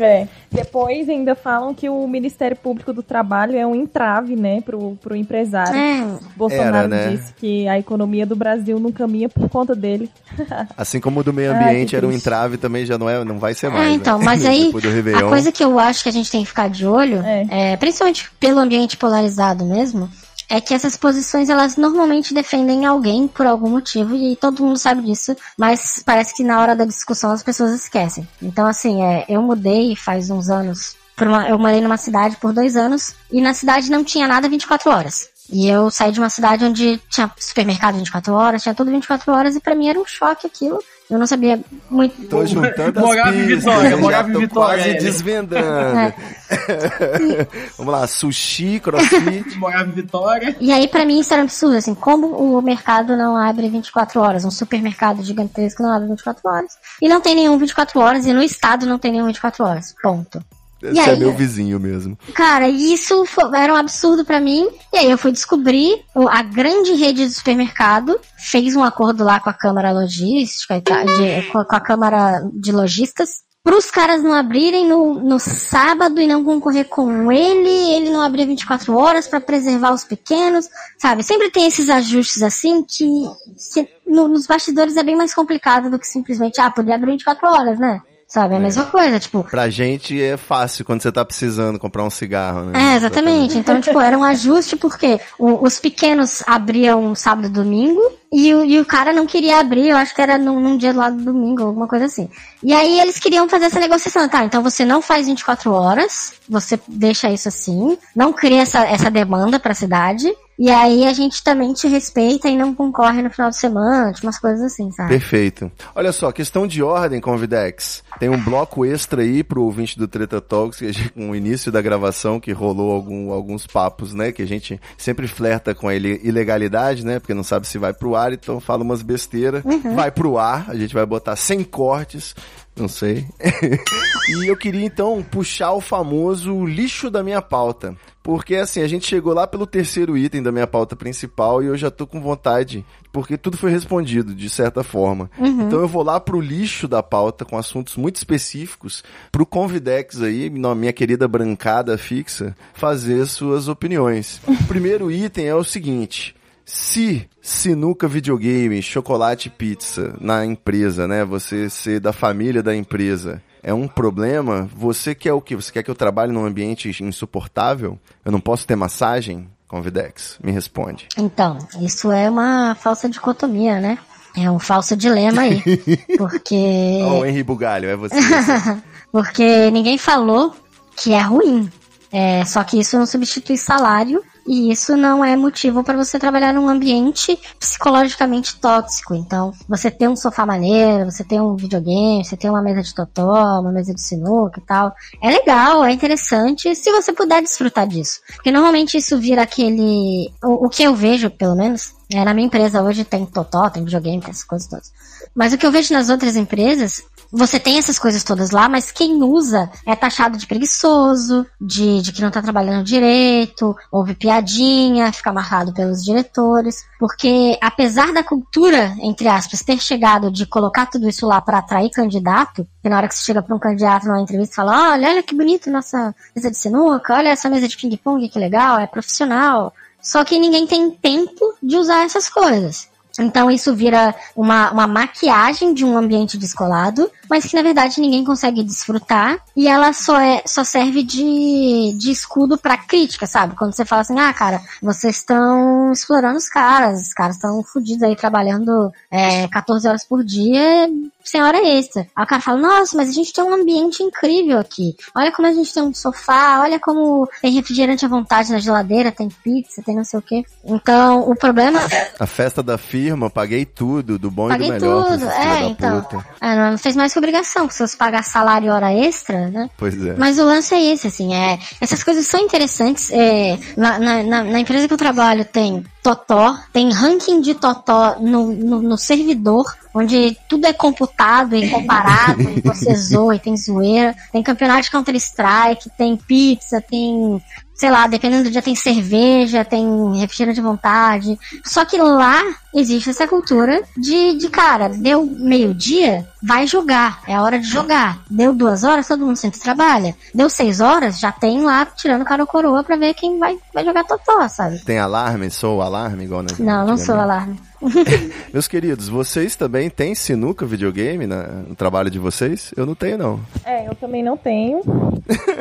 É. Depois ainda falam que o Ministério Público do Trabalho é um entrave, né, pro, pro empresário.
É,
Bolsonaro
Era, né?
disse que a economia do Brasil não caminha por conta dele.
Assim como o do meio
Ai,
ambiente
que
era um entrave, também já não é, não vai ser mais.
É, então,
né?
mas aí
do
a coisa que eu acho que a gente tem que ficar de olho,
É.
é, principalmente pelo ambiente polarizado mesmo, é que essas posições elas normalmente defendem alguém por algum motivo e todo mundo sabe disso, mas parece que na hora da discussão as pessoas esquecem. Então assim, é, eu mudei faz uns anos, uma- eu morei numa cidade por dois anos e na cidade não tinha nada 24 horas. E eu saí de uma cidade onde tinha supermercado 24 horas, tinha tudo 24 horas e pra mim era um choque aquilo. Eu não sabia muito.
Tô juntando as
Morava em
pistas,
Vitória,
já
morava em Vitória,
quase
é.
desvendando. Vamos lá, sushi, crossfit.
Morava em Vitória.
E aí, pra mim, isso era um absurdo, assim, como o mercado não abre 24 horas, um supermercado gigantesco não abre 24 horas, e não tem nenhum 24 horas, e no estado não tem nenhum 24 horas, ponto.
Esse
aí?
é meu vizinho mesmo.
Cara, isso fo- era um absurdo pra mim, e aí eu fui descobrir, a grande rede de supermercado fez um acordo lá com a Câmara Logística, e tal, de- com, a Câmara de Lojistas, pros caras não abrirem no, no sábado e não concorrer com ele, ele não abrir 24 horas pra preservar os pequenos, sabe? Sempre tem esses ajustes assim que, que no- nos bastidores é bem mais complicado do que simplesmente, ah, poderia abrir 24 horas, né? Sabe? É a mesma coisa, tipo,
Pra gente é fácil quando você tá precisando comprar um cigarro, né?
É, exatamente. Então, tipo, era um ajuste porque os pequenos abriam sábado e domingo e o, e o cara não queria abrir, eu acho que era num, num dia lá do domingo, alguma coisa assim. E aí eles queriam fazer essa negociação, tá? Então você não faz 24 horas, você deixa isso assim, não cria essa, essa demanda pra cidade. E aí a gente também te respeita e não concorre no final de semana, tipo umas coisas assim, sabe?
Perfeito. Olha só, questão de ordem, Convidex. Tem um bloco extra aí pro ouvinte do Treta Talks, que gente, com o início da gravação, que rolou algum- alguns papos, né? Que a gente sempre flerta com a ile- ilegalidade, né? Porque não sabe se vai pro ar, então fala umas besteiras. Vai pro ar, a gente vai botar sem cortes. Não sei. e eu queria então puxar o famoso lixo da minha pauta. Porque assim, a gente chegou lá pelo terceiro item da minha pauta principal e eu já tô com vontade, porque tudo foi respondido de certa forma. Então eu vou lá pro lixo da pauta com assuntos muito específicos, pro Convidex aí, minha querida brancada fixa, fazer suas opiniões. O primeiro item é o seguinte: se sinuca videogame, chocolate e pizza na empresa, né? Você ser da família da empresa é um problema, você quer o quê? Você quer que eu trabalhe num ambiente insuportável? Eu não posso ter massagem? Convidex, me responde.
Então, isso é uma falsa dicotomia, né? É um falso dilema aí. Porque.
Oh, Henri Bugalho, é você.
Porque ninguém falou que é ruim. É, só que isso não substitui salário e isso não é motivo para você trabalhar num ambiente psicologicamente tóxico. Então, você tem um sofá maneiro, você tem um videogame, você tem uma mesa de totó, uma mesa de sinuca e tal. É legal, é interessante se você puder desfrutar disso. Porque normalmente isso vira aquele. O, o que eu vejo, pelo menos, é, na minha empresa hoje tem totó, tem videogame, tem essas coisas todas. Mas o que eu vejo nas outras empresas, você tem essas coisas todas lá, mas quem usa é taxado de preguiçoso, de, de que não tá trabalhando direito, ouve piadinha, fica amarrado pelos diretores. Porque apesar da cultura, entre aspas, ter chegado de colocar tudo isso lá para atrair candidato, que na hora que você chega para um candidato numa entrevista e fala, olha, olha que bonito nossa mesa de sinuca, olha essa mesa de ping-pong, que legal, é profissional. Só que ninguém tem tempo de usar essas coisas. Então isso vira uma, uma maquiagem de um ambiente descolado, mas que na verdade ninguém consegue desfrutar e ela só é só serve de, de escudo pra crítica, sabe? Quando você fala assim, ah, cara, vocês estão explorando os caras, os caras estão fodidos aí trabalhando é, 14 horas por dia sem hora extra. Aí o cara fala, nossa, mas a gente tem um ambiente incrível aqui. Olha como a gente tem um sofá, olha como tem refrigerante à vontade na geladeira, tem pizza, tem não sei o quê. Então, o problema
A festa da firma, paguei tudo, do bom e
Paguei
do melhor. pra
tudo, é, então. Ah, não fez mais que obrigação, se você pagar salário e hora extra, né?
Pois é.
Mas o lance é esse, assim, é, essas coisas são interessantes. É, na, na, na- na empresa que eu trabalho tem Totó, tem ranking de Totó no, no, no servidor, onde tudo é computado e comparado, e você zoa e tem zoeira. Tem campeonato de Counter-Strike, tem pizza, tem, sei lá, dependendo do dia tem cerveja, tem refrigerante de vontade. Só que lá existe essa cultura de, de cara, deu meio-dia, vai jogar, é a hora de jogar. Deu duas horas, todo mundo sempre trabalha. Deu seis horas, já tem lá tirando cara ou coroa pra ver quem vai, vai jogar totó, sabe?
Tem alarme? Sou alarme igual na
Não, não sou alarme.
Meus queridos, vocês também têm sinuca videogame na- no trabalho de vocês? Eu não tenho, não.
É, eu também não tenho.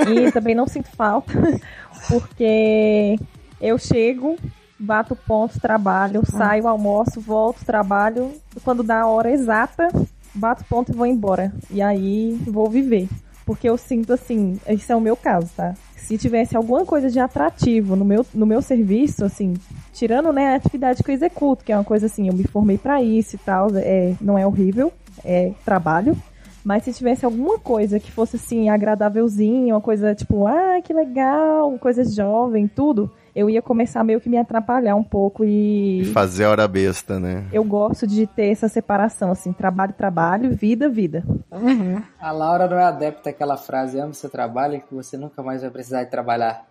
e também não sinto falta. Porque eu chego, bato ponto, trabalho, saio, almoço, volto, trabalho. E quando dá a hora exata, bato ponto e vou embora. E aí vou viver. Porque eu sinto assim, esse é o meu caso, tá? Se tivesse alguma coisa de atrativo no meu, no meu serviço, assim, tirando né, a atividade que eu executo, que é uma coisa assim, eu me formei pra isso e tal, é, não é horrível, é trabalho. Mas se tivesse alguma coisa que fosse assim, agradávelzinha, uma coisa tipo, ah, que legal, coisa jovem, tudo, eu ia começar meio que me atrapalhar um pouco
E
e
fazer a hora besta, né?
eu gosto de ter essa separação, assim, trabalho, trabalho, vida, vida.
Uhum.
A Laura não é adepta àquela frase, ama seu trabalho que você nunca mais vai precisar de trabalhar.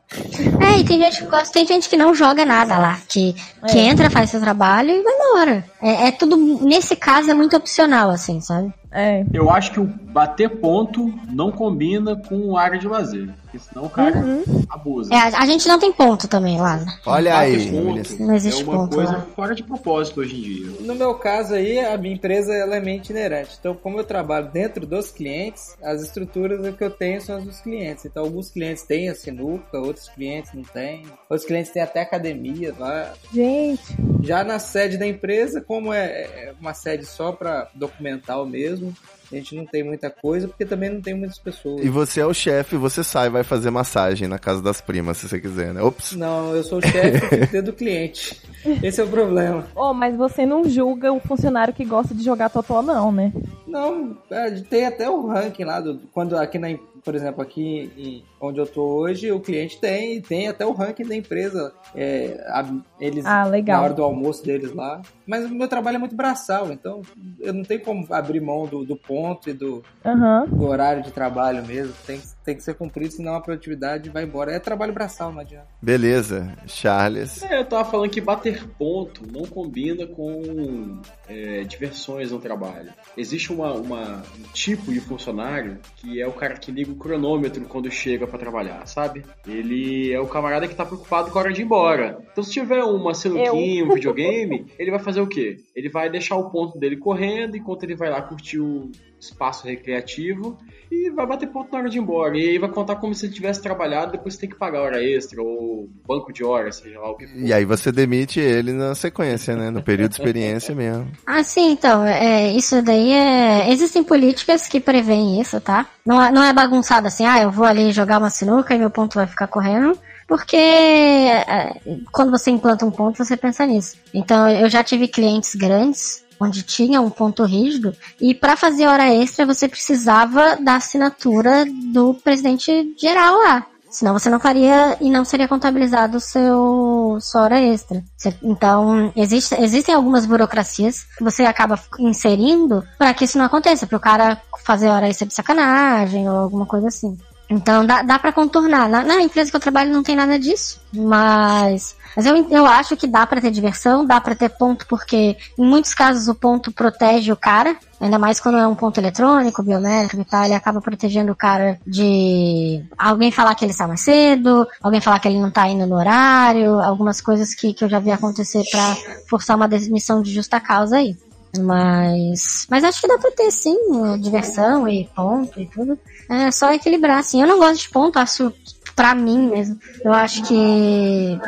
É, e tem gente que gosta, tem gente que não joga nada lá, que, que
É.
entra, faz seu trabalho e vai embora. É, é tudo, nesse caso, é muito opcional, assim, sabe?
É.
Eu acho que o bater ponto não combina com área de lazer. Porque senão o cara abusa.
É, a, a gente não tem ponto também lá. né?
Olha aí,
ponto.
Não existe
é uma
ponto
coisa
lá.
fora de propósito hoje em dia.
No meu caso aí, a minha empresa ela é meio itinerante. Então, como eu trabalho dentro dos clientes, as estruturas que eu tenho são as dos clientes. Então, alguns clientes têm a sinuca, outros clientes não têm. Outros clientes têm até academia lá.
Gente,
Já na sede da empresa, como é é uma sede só para documental mesmo, a gente não tem muita coisa, porque também não tem muitas pessoas.
E você é o chefe, você sai, vai fazer massagem na casa das primas, se você quiser, né? Ops.
Não, eu sou o chefe do cliente. Esse é o problema.
oh, mas você não julga o funcionário que gosta de jogar totó, não, né?
Não, é, tem até o ranking lá do quando aqui na, por exemplo, aqui em- onde eu tô hoje, o cliente tem tem até o ranking da empresa. É, a- eles
Ah, legal.
na hora do almoço deles lá. Mas o meu trabalho é muito braçal, então eu não tenho como abrir mão do, do ponto e do,
Aham.
do horário de trabalho mesmo. Tem, tem que ser cumprido, senão a produtividade vai embora. É trabalho braçal, não adianta.
Beleza, Charles.
É, eu tava falando que bater ponto não combina com é, diversões no trabalho. Existe uma, uma- um tipo de funcionário que é o cara que liga o cronômetro quando chega pra trabalhar, sabe? Ele é o camarada que tá preocupado com a hora de ir embora. Então se tiver uma sinuquinha, um videogame, ele vai fazer o quê? Ele vai deixar o ponto dele correndo enquanto ele vai lá curtir o espaço recreativo e vai bater ponto na hora de ir embora. E aí vai contar como se ele tivesse trabalhado, depois tem que pagar hora extra ou banco de horas, seja lá o que for.
E aí você demite ele na sequência, né? No período de experiência mesmo.
Ah, sim, então, é, isso daí é. Existem políticas que preveem isso, tá? Não, é- não é bagunçado assim, ah, eu vou ali jogar uma sinuca e meu ponto vai ficar correndo. Porque é, quando você implanta um ponto, você pensa nisso. Então, eu já tive clientes grandes onde tinha um ponto rígido e para fazer hora extra você precisava da assinatura do presidente geral lá. Senão você não faria e não seria contabilizado seu sua hora extra. Então, existe, existem algumas burocracias que você acaba inserindo para que isso não aconteça, para o cara fazer hora extra de sacanagem ou alguma coisa assim. Então dá, dá para contornar. Na, na empresa que eu trabalho não tem nada disso, mas mas eu, eu acho que dá para ter diversão, dá para ter ponto porque em muitos casos o ponto protege o cara, ainda mais quando é um ponto eletrônico, biométrico e tal, ele acaba protegendo o cara de alguém falar que ele está mais cedo, alguém falar que ele não tá indo no horário, algumas coisas que, que eu já vi acontecer para forçar uma demissão de justa causa aí. Mas, mas acho que dá pra ter sim, diversão e ponto e tudo. É só equilibrar, assim. Eu não gosto de ponto, acho pra mim mesmo. Eu acho que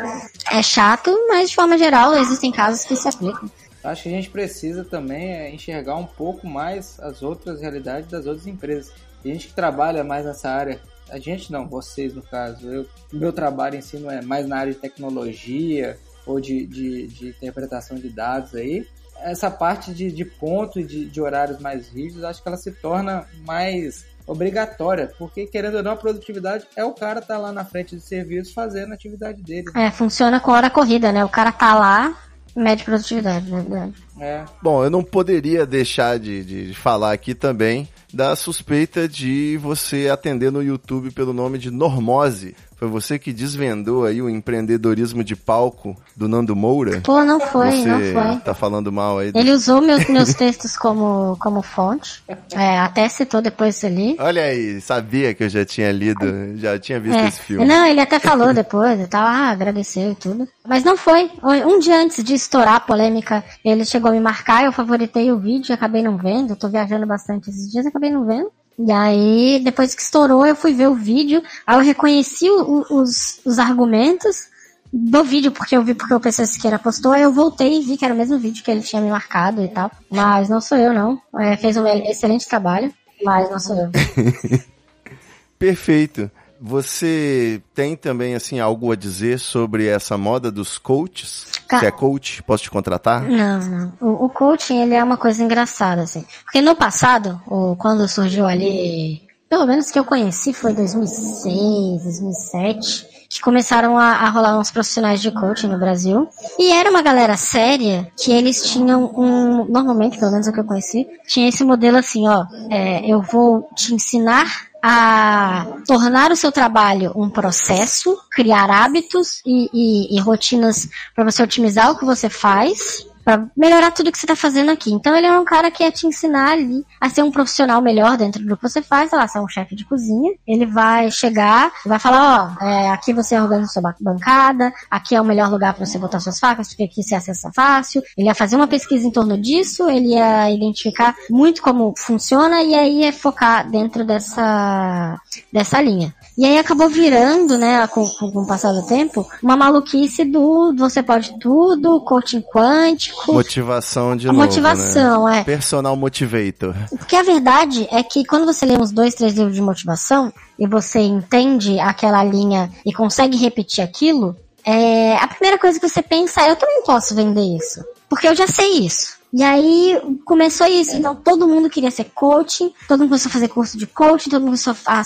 é chato, mas de forma geral existem casos que se aplicam.
Acho que a gente precisa também é, enxergar um pouco mais as outras realidades das outras empresas. A gente que trabalha mais nessa área, a gente não, vocês no caso, eu, meu trabalho em si não é mais na área de tecnologia ou de, de, de interpretação de dados aí. Essa parte de, de ponto e de, de horários mais rígidos, acho que ela se torna mais obrigatória, porque querendo ou não, a produtividade é o cara estar lá na frente do serviço fazendo a atividade dele.
É, funciona com hora corrida, né? O cara tá lá, mede produtividade, na verdade.
É.
Bom, eu não poderia deixar de, de falar aqui também da suspeita de você atender no YouTube pelo nome de Normose. Foi você que desvendou aí o empreendedorismo de palco do Nando Moura?
Pô, não foi,
você
não foi.
tá falando mal aí.
Ele usou meus, meus textos como, como fonte. É, até citou depois ali.
Olha aí, sabia que eu já tinha lido, já tinha visto
É,
esse filme.
Não, ele até falou depois e tal, ah, agradeceu e tudo. Mas não foi. Um dia antes de estourar a polêmica, ele chegou a me marcar, eu favoritei o vídeo, acabei não vendo. Eu tô viajando bastante esses dias, acabei não vendo. E aí, depois que estourou, eu fui ver o vídeo, aí eu reconheci o- os, os argumentos do vídeo, porque eu vi porque o PC Siqueira postou, aí eu voltei e vi que era o mesmo vídeo que ele tinha me marcado e tal. Mas não sou eu, não. É, fez um excelente trabalho, mas não sou eu.
Perfeito. Você tem também assim algo a dizer sobre essa moda dos coaches?
Ca-
Você é coach? Posso te contratar?
Não, não. O, o coaching, ele é uma coisa engraçada, assim. Porque no passado, o, quando surgiu ali, pelo menos que eu conheci foi 2006, 2007, que começaram a, a rolar uns profissionais de coaching no Brasil. E era uma galera séria que eles tinham um, normalmente, pelo menos o que eu conheci, tinha esse modelo assim, ó, é, eu vou te ensinar a tornar o seu trabalho um processo, criar hábitos e, e- e rotinas para você otimizar o que você faz, para melhorar tudo que você tá fazendo aqui. Então ele é um cara que ia te ensinar ali a ser um profissional melhor dentro do que você faz, sei lá, você é um chefe de cozinha, ele vai chegar vai falar, ó, é, aqui você organiza sua ba- bancada, aqui é o melhor lugar para você botar suas facas, porque aqui você acessa fácil. Ele ia fazer uma pesquisa em torno disso, ele ia identificar muito como funciona e aí ia focar dentro dessa, dessa linha. E aí acabou virando, né, com, com, com o passar do tempo, uma maluquice do você pode tudo, coaching quântico.
Motivação de
A
novo,
motivação,
né?
é.
Personal motivator.
Porque a verdade é que quando você lê uns dois, três livros de motivação e você entende aquela linha e consegue repetir aquilo, é, a primeira coisa que você pensa é, eu também posso vender isso. Porque eu já sei isso. E aí começou isso. Então todo mundo queria ser coaching, todo mundo começou a fazer curso de coaching, todo mundo começou a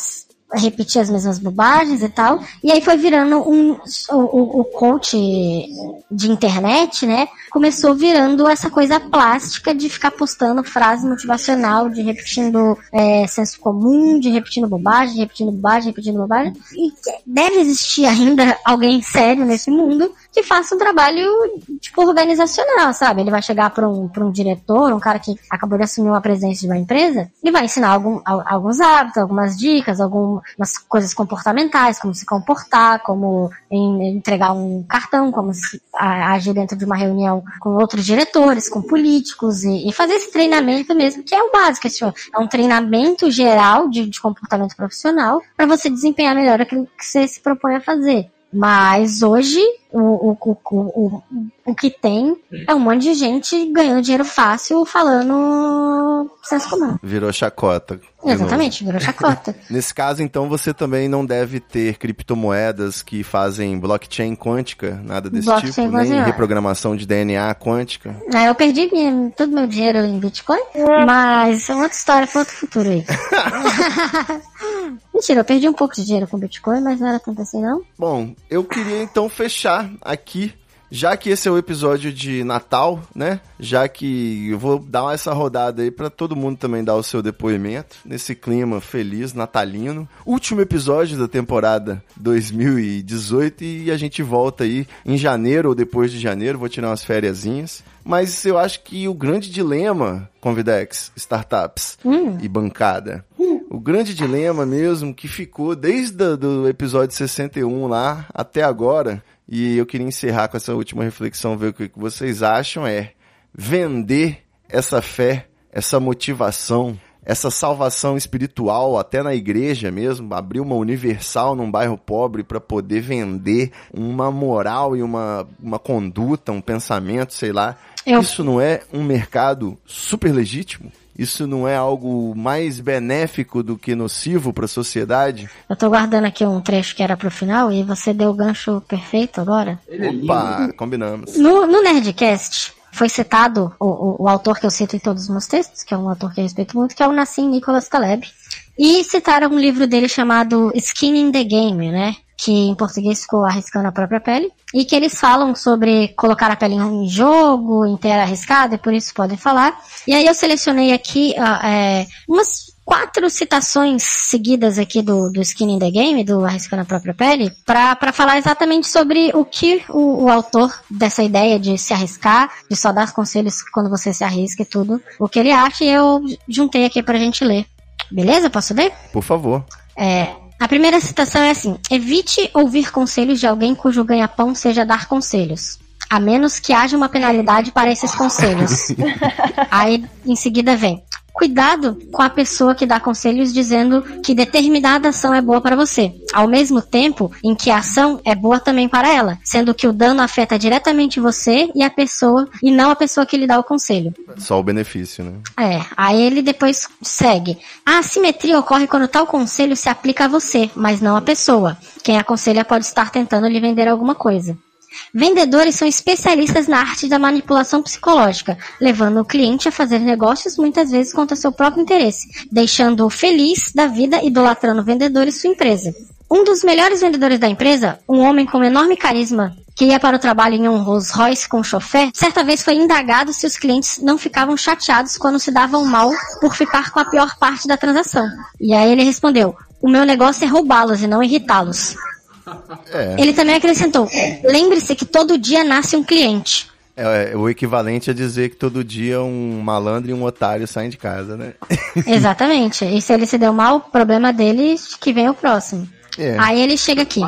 repetir as mesmas bobagens e tal. E aí foi virando um. O, o coach de internet, né? Começou virando essa coisa plástica de ficar postando frase motivacional, de repetindo é, senso comum, de repetindo bobagem, repetindo bobagem, repetindo bobagem. E deve existir ainda alguém sério nesse mundo que faça um trabalho, tipo, organizacional, sabe? Ele vai chegar para um, um diretor, um cara que acabou de assumir uma presença de uma empresa, e vai ensinar algum, al- alguns hábitos, algumas dicas, algumas coisas comportamentais, como se comportar, como entregar um cartão, como agir dentro de uma reunião com outros diretores, com políticos, e, e fazer esse treinamento mesmo, que é o básico, é um treinamento geral de, de comportamento profissional para você desempenhar melhor aquilo que você se propõe a fazer. Mas hoje, o, o, o, o, o que tem é um monte de gente ganhando dinheiro fácil falando senso comum.
Virou chacota.
Exatamente, virou chacota.
Nesse caso, então, você também não deve ter criptomoedas que fazem blockchain quântica, nada desse
Blockchain
tipo, nem
quântica.
reprogramação de DNA quântica.
É, eu perdi minha- todo meu dinheiro em Bitcoin, mas é uma outra história para outro futuro aí. Mentira, eu perdi um pouco de dinheiro com Bitcoin, mas não era tanto assim não.
Bom, eu queria então fechar aqui, já que esse é o episódio de Natal, né? Já que eu vou dar essa rodada aí pra todo mundo também dar o seu depoimento nesse clima feliz natalino. Último episódio da temporada 2018 e a gente volta aí em janeiro ou depois de janeiro, vou tirar umas fériasinhas. Mas eu acho que o grande dilema, Convidex, startups e bancada, o grande dilema mesmo que ficou desde o do episódio 61 lá até agora, e eu queria encerrar com essa última reflexão, ver o que vocês acham, é vender essa fé, essa motivação, essa salvação espiritual, até na igreja mesmo, abrir uma universal num bairro pobre para poder vender uma moral e uma, uma conduta, um pensamento, sei lá.
Eu-
Isso não é um mercado super legítimo? Isso não é algo mais benéfico do que nocivo para a sociedade?
Eu tô guardando aqui um trecho que era pro final e você deu o gancho perfeito agora.
É.
Opa, combinamos.
No, no Nerdcast foi citado o, o, o autor que eu cito em todos os meus textos, que é um autor que eu respeito muito, que é o Nassim Nicholas Taleb. E citaram um livro dele chamado Skin in the Game, né? Que em português ficou Arriscando a Própria Pele. E que eles falam sobre colocar a pele em jogo, em ter arriscado, e por isso podem falar. E aí eu selecionei aqui ah, é, umas quatro citações seguidas aqui do, do Skin in the Game, do Arriscando a Própria Pele, pra falar exatamente sobre o que o, o autor dessa ideia de se arriscar, de só dar conselhos quando você se arrisca e tudo, o que ele acha, e eu juntei aqui pra gente ler. Beleza? Posso ler?
Por favor.
É, a primeira citação é assim: evite ouvir conselhos de alguém cujo ganha-pão seja dar conselhos. A menos que haja uma penalidade para esses conselhos. Aí em seguida vem. Cuidado com a pessoa que dá conselhos dizendo que determinada ação é boa para você, ao mesmo tempo em que a ação é boa também para ela, sendo que o dano afeta diretamente você e a pessoa e não a pessoa que lhe dá o conselho.
Só o benefício, né?
É, aí ele depois segue. A assimetria ocorre quando tal conselho se aplica a você, mas não à pessoa. Quem aconselha pode estar tentando lhe vender alguma coisa. Vendedores são especialistas na arte da manipulação psicológica, levando o cliente a fazer negócios muitas vezes contra seu próprio interesse, deixando-o feliz da vida idolatrando o vendedor e sua empresa. Um dos melhores vendedores da empresa, um homem com enorme carisma que ia para o trabalho em um Rolls Royce com chofé, certa vez foi indagado se os clientes não ficavam chateados quando se davam mal por ficar com a pior parte da transação. E aí ele respondeu: O meu negócio é roubá-los e não irritá-los.
É,
Ele também acrescentou: Lembre-se que todo dia nasce um cliente.
é, é o equivalente a dizer que todo dia um malandro e um otário saem de casa, né?
Exatamente. E se ele se deu mal, problema dele que vem o próximo.
É.
Aí ele chega aqui.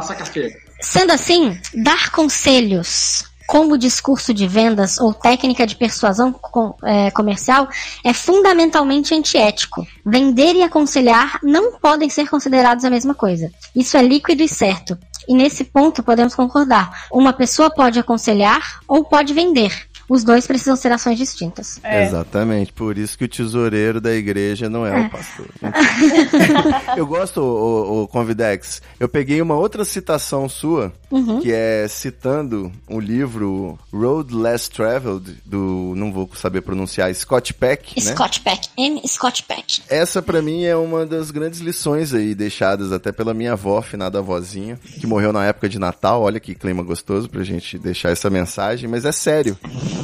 Sendo assim, dar conselhos como discurso de vendas ou técnica de persuasão com- é, comercial é fundamentalmente antiético. Vender e aconselhar não podem ser considerados a mesma coisa. Isso é líquido e certo. E nesse ponto podemos concordar. Uma pessoa pode aconselhar ou pode vender. Os dois precisam ser ações distintas.
É.
Exatamente, por isso que o tesoureiro da igreja não é o pastor. eu gosto, o, o Convidex. Eu peguei uma outra citação sua,
Uhum.
que é citando o livro Road Less Traveled, do, não vou saber pronunciar, Scott Peck, né?
Scott Peck. M. Scott Peck.
Essa pra mim é uma das grandes lições aí deixadas até pela minha avó, finada avózinha, que morreu na época de Natal. Olha que clima gostoso pra gente deixar essa mensagem, mas é sério.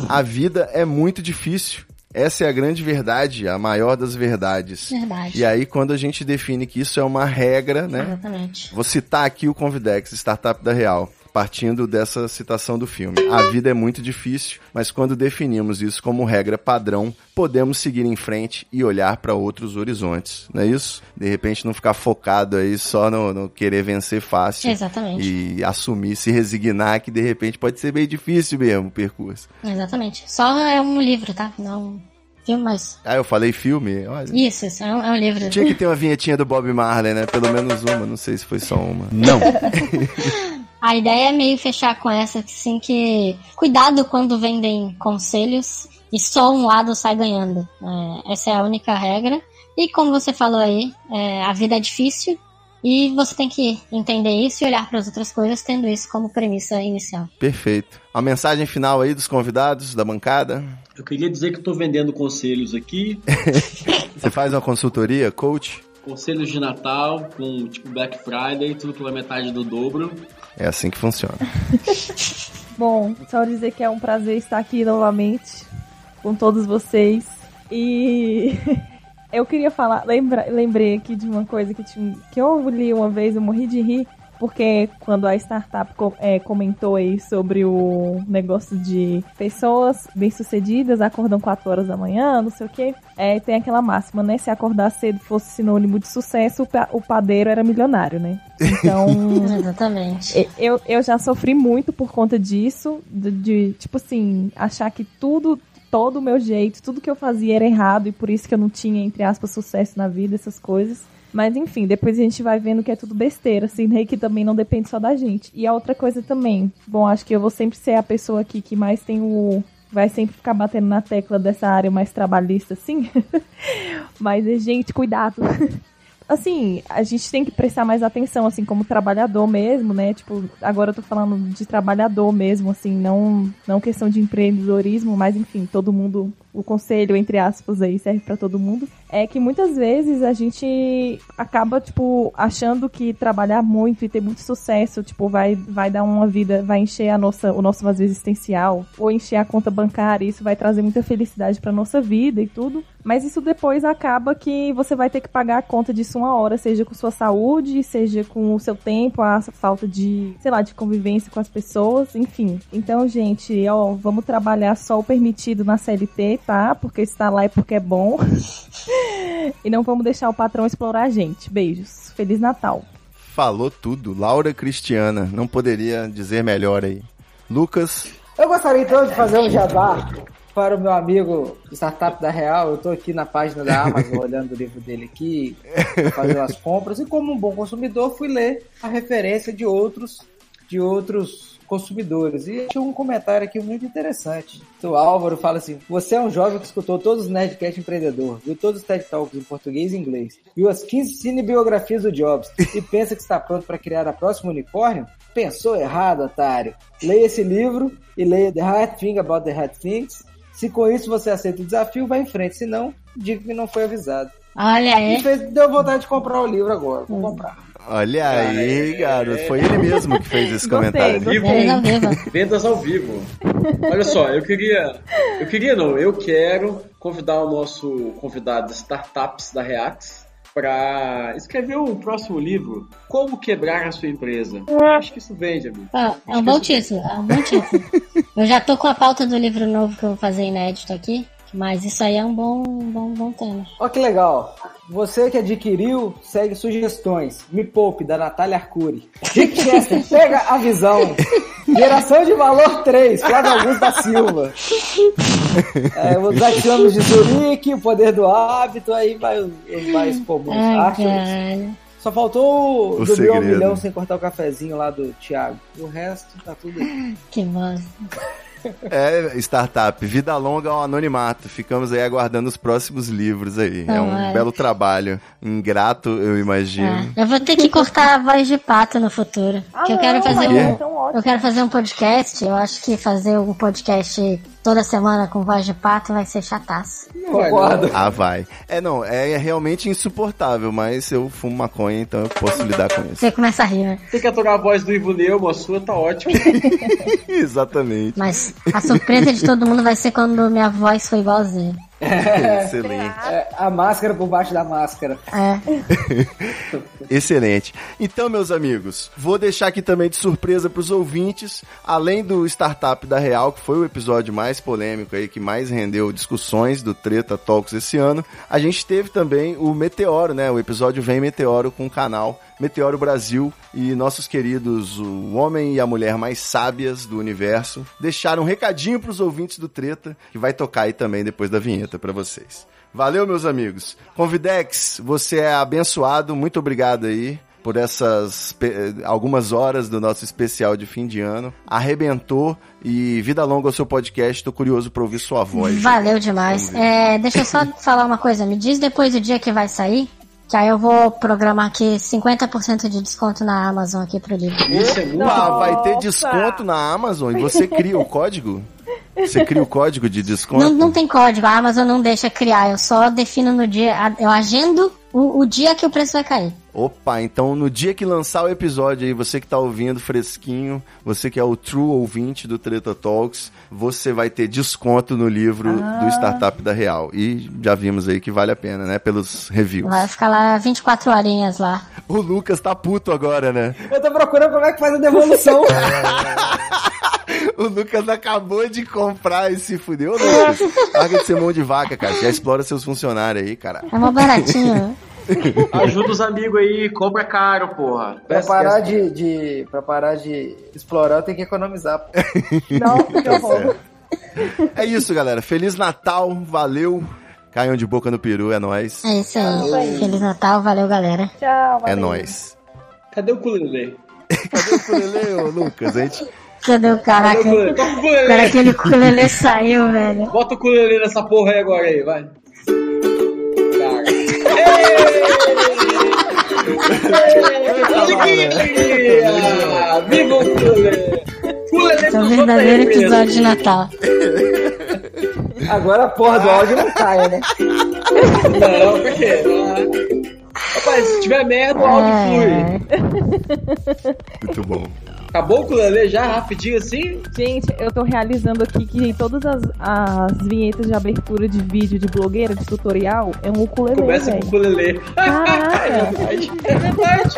A vida é muito difícil. Essa é a grande verdade, a maior das verdades.
Verdade.
E aí quando a gente define que isso é uma regra, né?
Exatamente.
Vou citar aqui o Convidex, Startup da Real, partindo dessa citação do filme. A vida é muito difícil, mas quando definimos isso como regra padrão, podemos seguir em frente e olhar para outros horizontes, não é isso? De repente não ficar focado aí só no, no querer vencer fácil.
Exatamente.
E assumir, se resignar que de repente pode ser bem difícil mesmo o percurso.
Exatamente. Só é um livro, tá? Não um filme, mas.
Ah, eu falei filme? Olha.
Isso, isso. É um, é um livro.
Tinha que ter uma vinhetinha do Bob Marley, né? Pelo menos uma, não sei se foi só uma. Não.
A ideia é meio fechar com essa, assim, que cuidado quando vendem conselhos e só um lado sai ganhando. É, essa é a única regra. E como você falou aí, é, a vida é difícil e você tem que entender isso e olhar para as outras coisas tendo isso como premissa inicial.
Perfeito. A mensagem final aí dos convidados, da bancada.
Eu queria dizer que eu tô vendendo conselhos aqui,
Você faz uma consultoria, coach?
conselhos de Natal, com tipo Black Friday, tudo pela metade do dobro.
É assim que funciona.
Bom, só dizer que é um prazer estar aqui novamente com todos vocês. E eu queria falar, lembra, lembrei aqui de uma coisa que, tinha, que eu li uma vez, eu morri de rir, porque quando a startup co- é, comentou aí sobre o negócio de pessoas bem-sucedidas acordam 4 horas da manhã, não sei o quê, é, tem aquela máxima, né? Se acordar cedo fosse sinônimo de sucesso, o, pa- o padeiro era milionário, né? Então.
Exatamente.
Eu, eu já sofri muito por conta disso, de, de, tipo assim, achar que tudo, todo o meu jeito, tudo que eu fazia era errado e por isso que eu não tinha, entre aspas, sucesso na vida, essas coisas. Mas enfim, depois a gente vai vendo que é tudo besteira, assim, né? Que também não depende só da gente. E a outra coisa também, bom, acho que eu vou sempre ser a pessoa aqui que mais tem o. Vai sempre ficar batendo na tecla dessa área mais trabalhista, assim. Mas, gente, cuidado. assim, a gente tem que prestar mais atenção, assim, como trabalhador mesmo, né? Tipo, agora eu tô falando de trabalhador mesmo, assim, não, não questão de empreendedorismo, mas enfim, todo mundo, o conselho, entre aspas, aí serve pra todo mundo. É que muitas vezes a gente acaba, tipo, achando que trabalhar muito e ter muito sucesso, tipo, vai, vai dar uma vida, vai encher a nossa, o nosso vazio existencial, ou encher a conta bancária, isso vai trazer muita felicidade pra nossa vida e tudo. Mas isso depois acaba que você vai ter que pagar a conta disso uma hora, seja com sua saúde, seja com o seu tempo, a falta de, sei lá, de convivência com as pessoas, enfim. Então, gente, ó, vamos trabalhar só o permitido na CLT, tá? Porque está lá é porque é bom. e não vamos deixar o patrão explorar a gente. Beijos. Feliz Natal.
Falou tudo. Laura Cristiana. Não poderia dizer melhor aí. Lucas.
Eu gostaria então de fazer um jabá para o meu amigo Startup da Real. Eu estou aqui na página da Amazon olhando o livro dele aqui, fazendo as compras, e como um bom consumidor, fui ler a referência de outros, de outros consumidores. E tinha um comentário aqui muito interessante. O Álvaro fala assim: Você é um jovem que escutou todos os Nerdcast Empreendedor, viu todos os TED Talks em português e inglês, viu as 15 cinebiografias do Jobs e pensa que está pronto para criar a próxima unicórnio? Pensou errado, otário. Leia esse livro e leia The Hard Thing About the Hard Things. Se com isso você aceita o desafio, vai em frente. Se não, diga que não foi avisado.
Olha aí.
fez, deu vontade de comprar o livro agora. Vou comprar.
Olha aí, garoto. Foi ele mesmo que fez esse
Gostei,
comentário.
gostei.
Vivo. Vendas ao vivo. Olha só, eu queria. Eu queria não, eu quero convidar o nosso convidado de startups da Reax para escrever o próximo livro, Como Quebrar a Sua Empresa. Acho que isso vende, amigo.
Ó, é um bom título, é um bom título. Eu já tô com a pauta do livro novo que eu vou fazer inédito aqui, mas isso aí é um bom, bom, bom tema.
Ó que legal. Você que adquiriu, segue sugestões. Me Poupe, da Natália Arcuri. Dick Chester, pega a visão. Geração de valor 3, Flávio Augusto da Silva. É, os axiomas de Zurique, o poder do hábito, aí vai os, os mais comuns.
Ai.
Só faltou
O
o ao
segredo.
milhão sem cortar o cafezinho lá do Thiago. O resto tá tudo aí.
Que bosta.
É, startup, vida longa ao anonimato. Ficamos aí aguardando os próximos livros aí. é um belo trabalho. Ingrato, eu imagino.
É, eu vou ter que cortar a voz de pato no futuro.
Ah,
que eu quero
não,
fazer
um-
é.
Eu quero fazer um podcast. Eu acho que fazer um podcast toda semana com voz de pato vai ser chataço.
Concordo.
Ah, vai. É, não, é realmente insuportável, mas eu fumo maconha, então eu posso lidar com isso.
Você começa a rir, né?
Tem que aturar a voz do Ivo Neumann, a sua tá ótima.
Exatamente.
Mas a surpresa de todo mundo vai ser quando minha voz foi igualzinha.
Excelente.
É, a máscara por baixo da máscara.
É.
Excelente. Então, meus amigos, vou deixar aqui também de surpresa para os ouvintes, além do Startup da Real, que foi o episódio mais polêmico aí, que mais rendeu discussões do Treta Talks esse ano, a gente teve também o Meteoro, né? O episódio Vem Meteoro com o canal Meteoro Brasil e nossos queridos, o homem e a mulher mais sábias do universo, deixaram um recadinho para os ouvintes do Treta, que vai tocar aí também depois da vinheta para vocês. Valeu, meus amigos. Convidex, você é abençoado. Muito obrigado aí por essas algumas horas do nosso especial de fim de ano. Arrebentou e vida longa ao seu podcast. Tô curioso para ouvir sua voz.
Valeu demais. É, deixa eu só falar uma coisa. Me diz depois o dia que vai sair. Que aí eu vou programar aqui 50% de desconto na Amazon aqui pro livro.
Isso é muito
vai ter desconto na Amazon e você cria o código? Você cria o código de desconto?
Não, não tem código, a Amazon não deixa criar. Eu só defino no dia, eu agendo o, o dia que o preço vai cair.
Opa, então no dia que lançar o episódio aí, você que tá ouvindo fresquinho, você que é o true ouvinte do Treta Talks, você vai ter desconto no livro do Startup da Real. E já vimos aí que vale a pena, né? Pelos reviews.
Vai ficar lá 24 horinhas lá.
O Lucas tá puto agora, né?
Eu tô procurando como é que faz a devolução.
O Lucas acabou de comprar e se fudeu, Lucas. Larga de ser mão de vaca, cara. Já explora seus funcionários aí, cara.
É mó baratinho.
Ajuda os amigos aí, compra caro, porra.
pra, parar de, de, pra parar de explorar, eu tenho que economizar. pô.
Nossa, que horror.
É isso, galera. Feliz Natal, valeu. Caiam de boca no peru, é nóis.
É isso aí. Feliz Natal, valeu galera.
Tchau,
É
valeu.
nóis.
Cadê o ukulele?
Cadê o ukulele, ô Lucas? A gente...
Cadê o caraca?
Cadê o.
Cara, aquele ukulele saiu, velho.
Bota o ukulele nessa porra aí agora aí, vai. Alegria! Viva o ukulele! Ukulele
É um verdadeiro episódio de Natal.
Agora a porra do áudio não cai, né?
Não, por quê? Ah. Rapaz, se tiver merda, o áudio
É.
flui.
Muito bom.
Acabou o ukulele já, rapidinho assim?
Gente, eu tô realizando aqui que todas as, as vinhetas de abertura de vídeo de blogueira, de tutorial, é um ukulele,
Começa com o
velho.
ukulele.
Caraca.
É verdade. É verdade.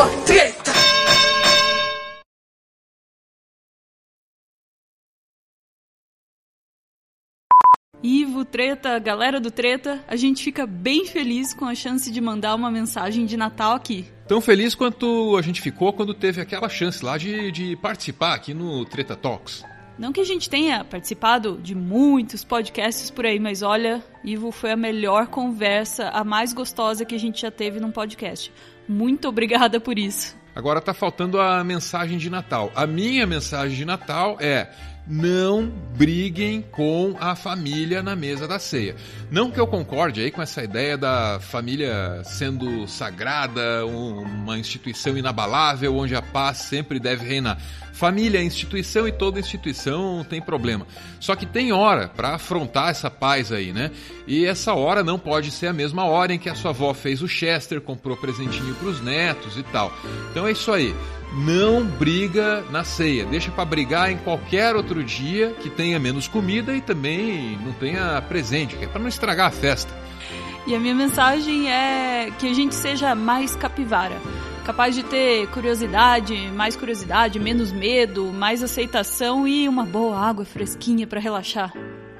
Uma treta.
Ivo, Treta, galera do Treta, a gente fica bem feliz com a chance de mandar uma mensagem de Natal aqui.
Tão feliz quanto a gente ficou quando teve aquela chance lá de, de participar aqui no Treta Talks.
Não que a gente tenha participado de muitos podcasts por aí, mas olha, Ivo, foi a melhor conversa, a mais gostosa que a gente já teve num podcast. Muito obrigada por isso.
Agora tá faltando a mensagem de Natal. A minha mensagem de Natal é: não briguem com a família na mesa da ceia. Não que eu concorde aí com essa ideia da família sendo sagrada, um- uma instituição inabalável onde a paz sempre deve reinar. Família é instituição e toda instituição tem problema. Só que tem hora para afrontar essa paz aí, né? E essa hora não pode ser a mesma hora em que a sua avó fez o Chester, comprou presentinho pros netos e tal. Então é isso aí. Não briga na ceia. Deixa para brigar em qualquer outro dia que tenha menos comida e também não tenha presente, que é para não estragar a festa.
E a minha mensagem é que a gente seja mais capivara. Capaz de ter curiosidade, mais curiosidade, menos medo, mais aceitação e uma boa água fresquinha pra relaxar.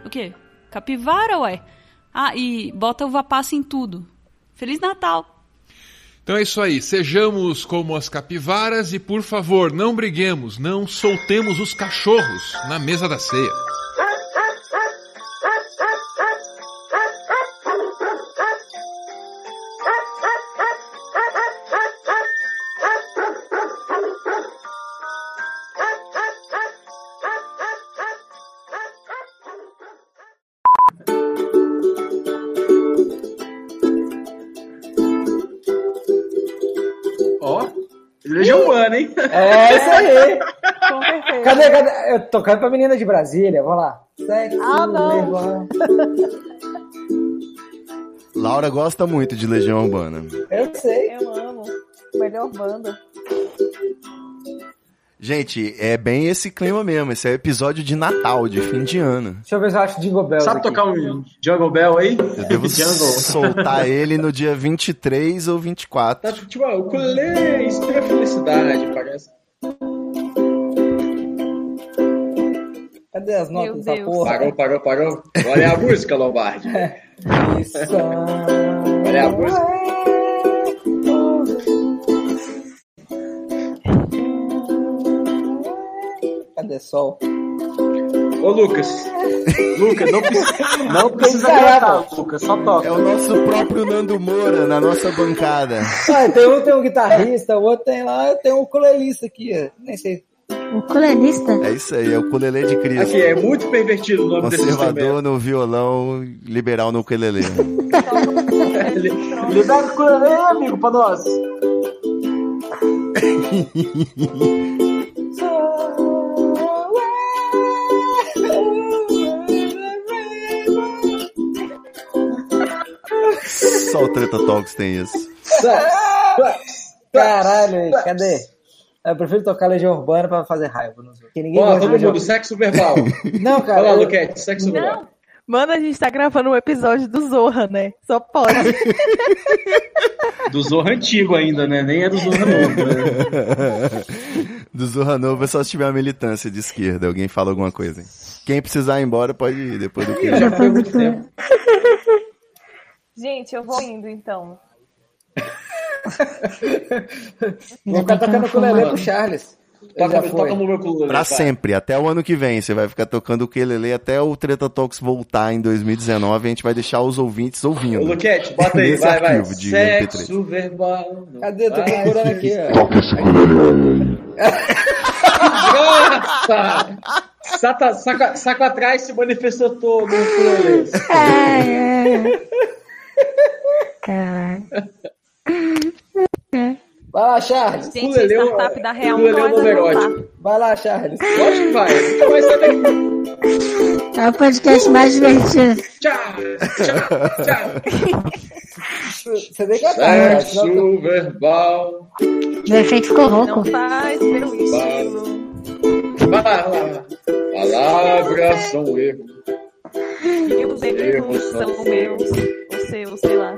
O quê? Capivara, ué? Ah, e bota uva passa em tudo. Feliz Natal!
Então é isso aí, sejamos como as capivaras e por favor, não briguemos, não soltemos os cachorros na mesa da ceia.
É isso aí.
Com certeza.
Cadê, cadê? Eu tocando pra menina de Brasília, vamos lá. Sexo,
Ah, não.
Laura gosta muito de Legião Urbana.
Eu sei.
Eu amo. Melhor banda.
Gente, é bem esse clima mesmo. Esse é episódio de Natal, de fim de ano.
Deixa eu ver se eu acho Jingle Bells
Sabe
aqui.
tocar um Jungle Bell aí?
Eu devo soltar ele no dia 23 ou 24.
Tá tipo, o ukulele, extrema felicidade, parece.
Cadê as notas
Meu
dessa
Deus.
porra?
Parou, parou, parou. Olha a música, Lombardi.
Isso.
Olha a música.
Cadê sol?
Ô, Lucas. Lucas, não precisa, não precisa cantar. Lucas, só toca.
É o nosso próprio Nando Moura na nossa bancada.
Ah, tem um tem um guitarrista, o outro tem lá, tem um ukulelista aqui. ó. Nem sei.
Ukulelista?
É isso aí, é o ukulele de Cristo.
Aqui, é muito pervertido o nome desse instrumento.
Conservador no violão, liberal no ukulele.
Ele dá o ukulele, amigo, pra nós.
Só o Treta Talks tem isso.
Caralho, cadê? Eu prefiro tocar Legião Urbana pra fazer raiva. Não sei. Porque ninguém
Ó, todo mundo, sexo verbal.
Não, cara.
Olha lá,
eu-
Luquete, sexo verbal.
Não. Mano, a gente tá gravando um episódio do Zorra, né? Só pode.
Do Zorra antigo ainda, né? Nem é do Zorra novo. Né?
Do Zorra Nova é só se tiver uma militância de esquerda. Alguém fala alguma coisa. hein? Quem precisar ir embora pode ir depois do que.
Já foi muito tempo.
Gente, eu vou indo então.
Vou ficar tocando ukulele pro Charles.
Toca, toca no ukulele.
Pra sempre, até o ano que vem. Você vai ficar tocando o ukulele até o Treta Talks voltar em 2019. A gente vai deixar os ouvintes
Ô,
ouvindo.
Luquete, bota aí, vai, vai.
arquivo de MP3.
Sexo verbal.
Cadê? Eu tô procurando aqui, ó.
Nossa! Saca, saca, saca atrás se manifestou todo no ukulele.
Caralho.
Vai lá, Charles.
Gente,
Ukulele é o-
startup da Real
é
não
o
vai voltar.
erótico.
Vai lá, Charles.
Lógico que vai. Então vai saber.
É o podcast mais divertido.
Tchau, tchau, tchau.
Você tem que tô-
Sexo verbal.
O efeito ficou rouco.
Não faz meu estilo.
Vai lá, vai lá. Palavras são erros.
E os erros são meus. Seu, sei lá.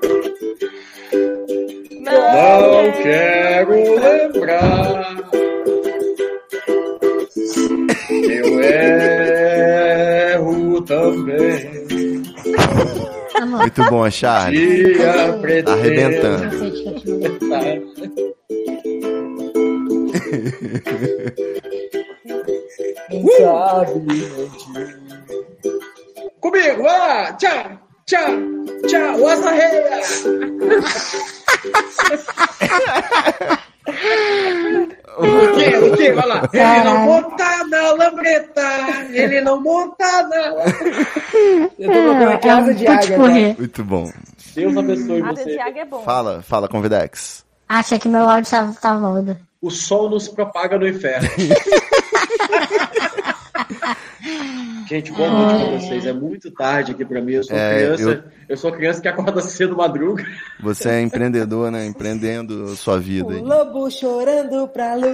Não quero lembrar. Eu erro também.
Muito bom,
pretendo.
Arrebentando.
Sabe.
Comigo, ah, tchau, tchau, tchau, asa reia. O quê? O quê? Vai lá. Ele não monta na lambreta, ele não monta na...
Eu tô colocando aqui asa de águia, tá?
Muito bom.
Deus abençoe
Asa
você.
de águia é bom.
Fala, fala, Convidex.
Achei que meu áudio tava, tava mudo.
O sol nos propaga no inferno. Gente, boa noite pra vocês. É muito tarde aqui pra mim. Eu sou
É,
criança.
eu-
Eu... sou criança que acorda cedo madruga.
Você é empreendedor, né? Empreendendo sua vida aí.
O lobo chorando pra lua.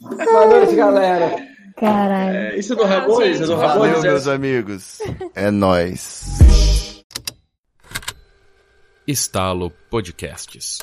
Boa noite, galera.
Caralho.
É, isso é do Ramones? Isso é do
Valeu,
Ramones? é-
meus amigos. É nóis.
Estalo Podcasts.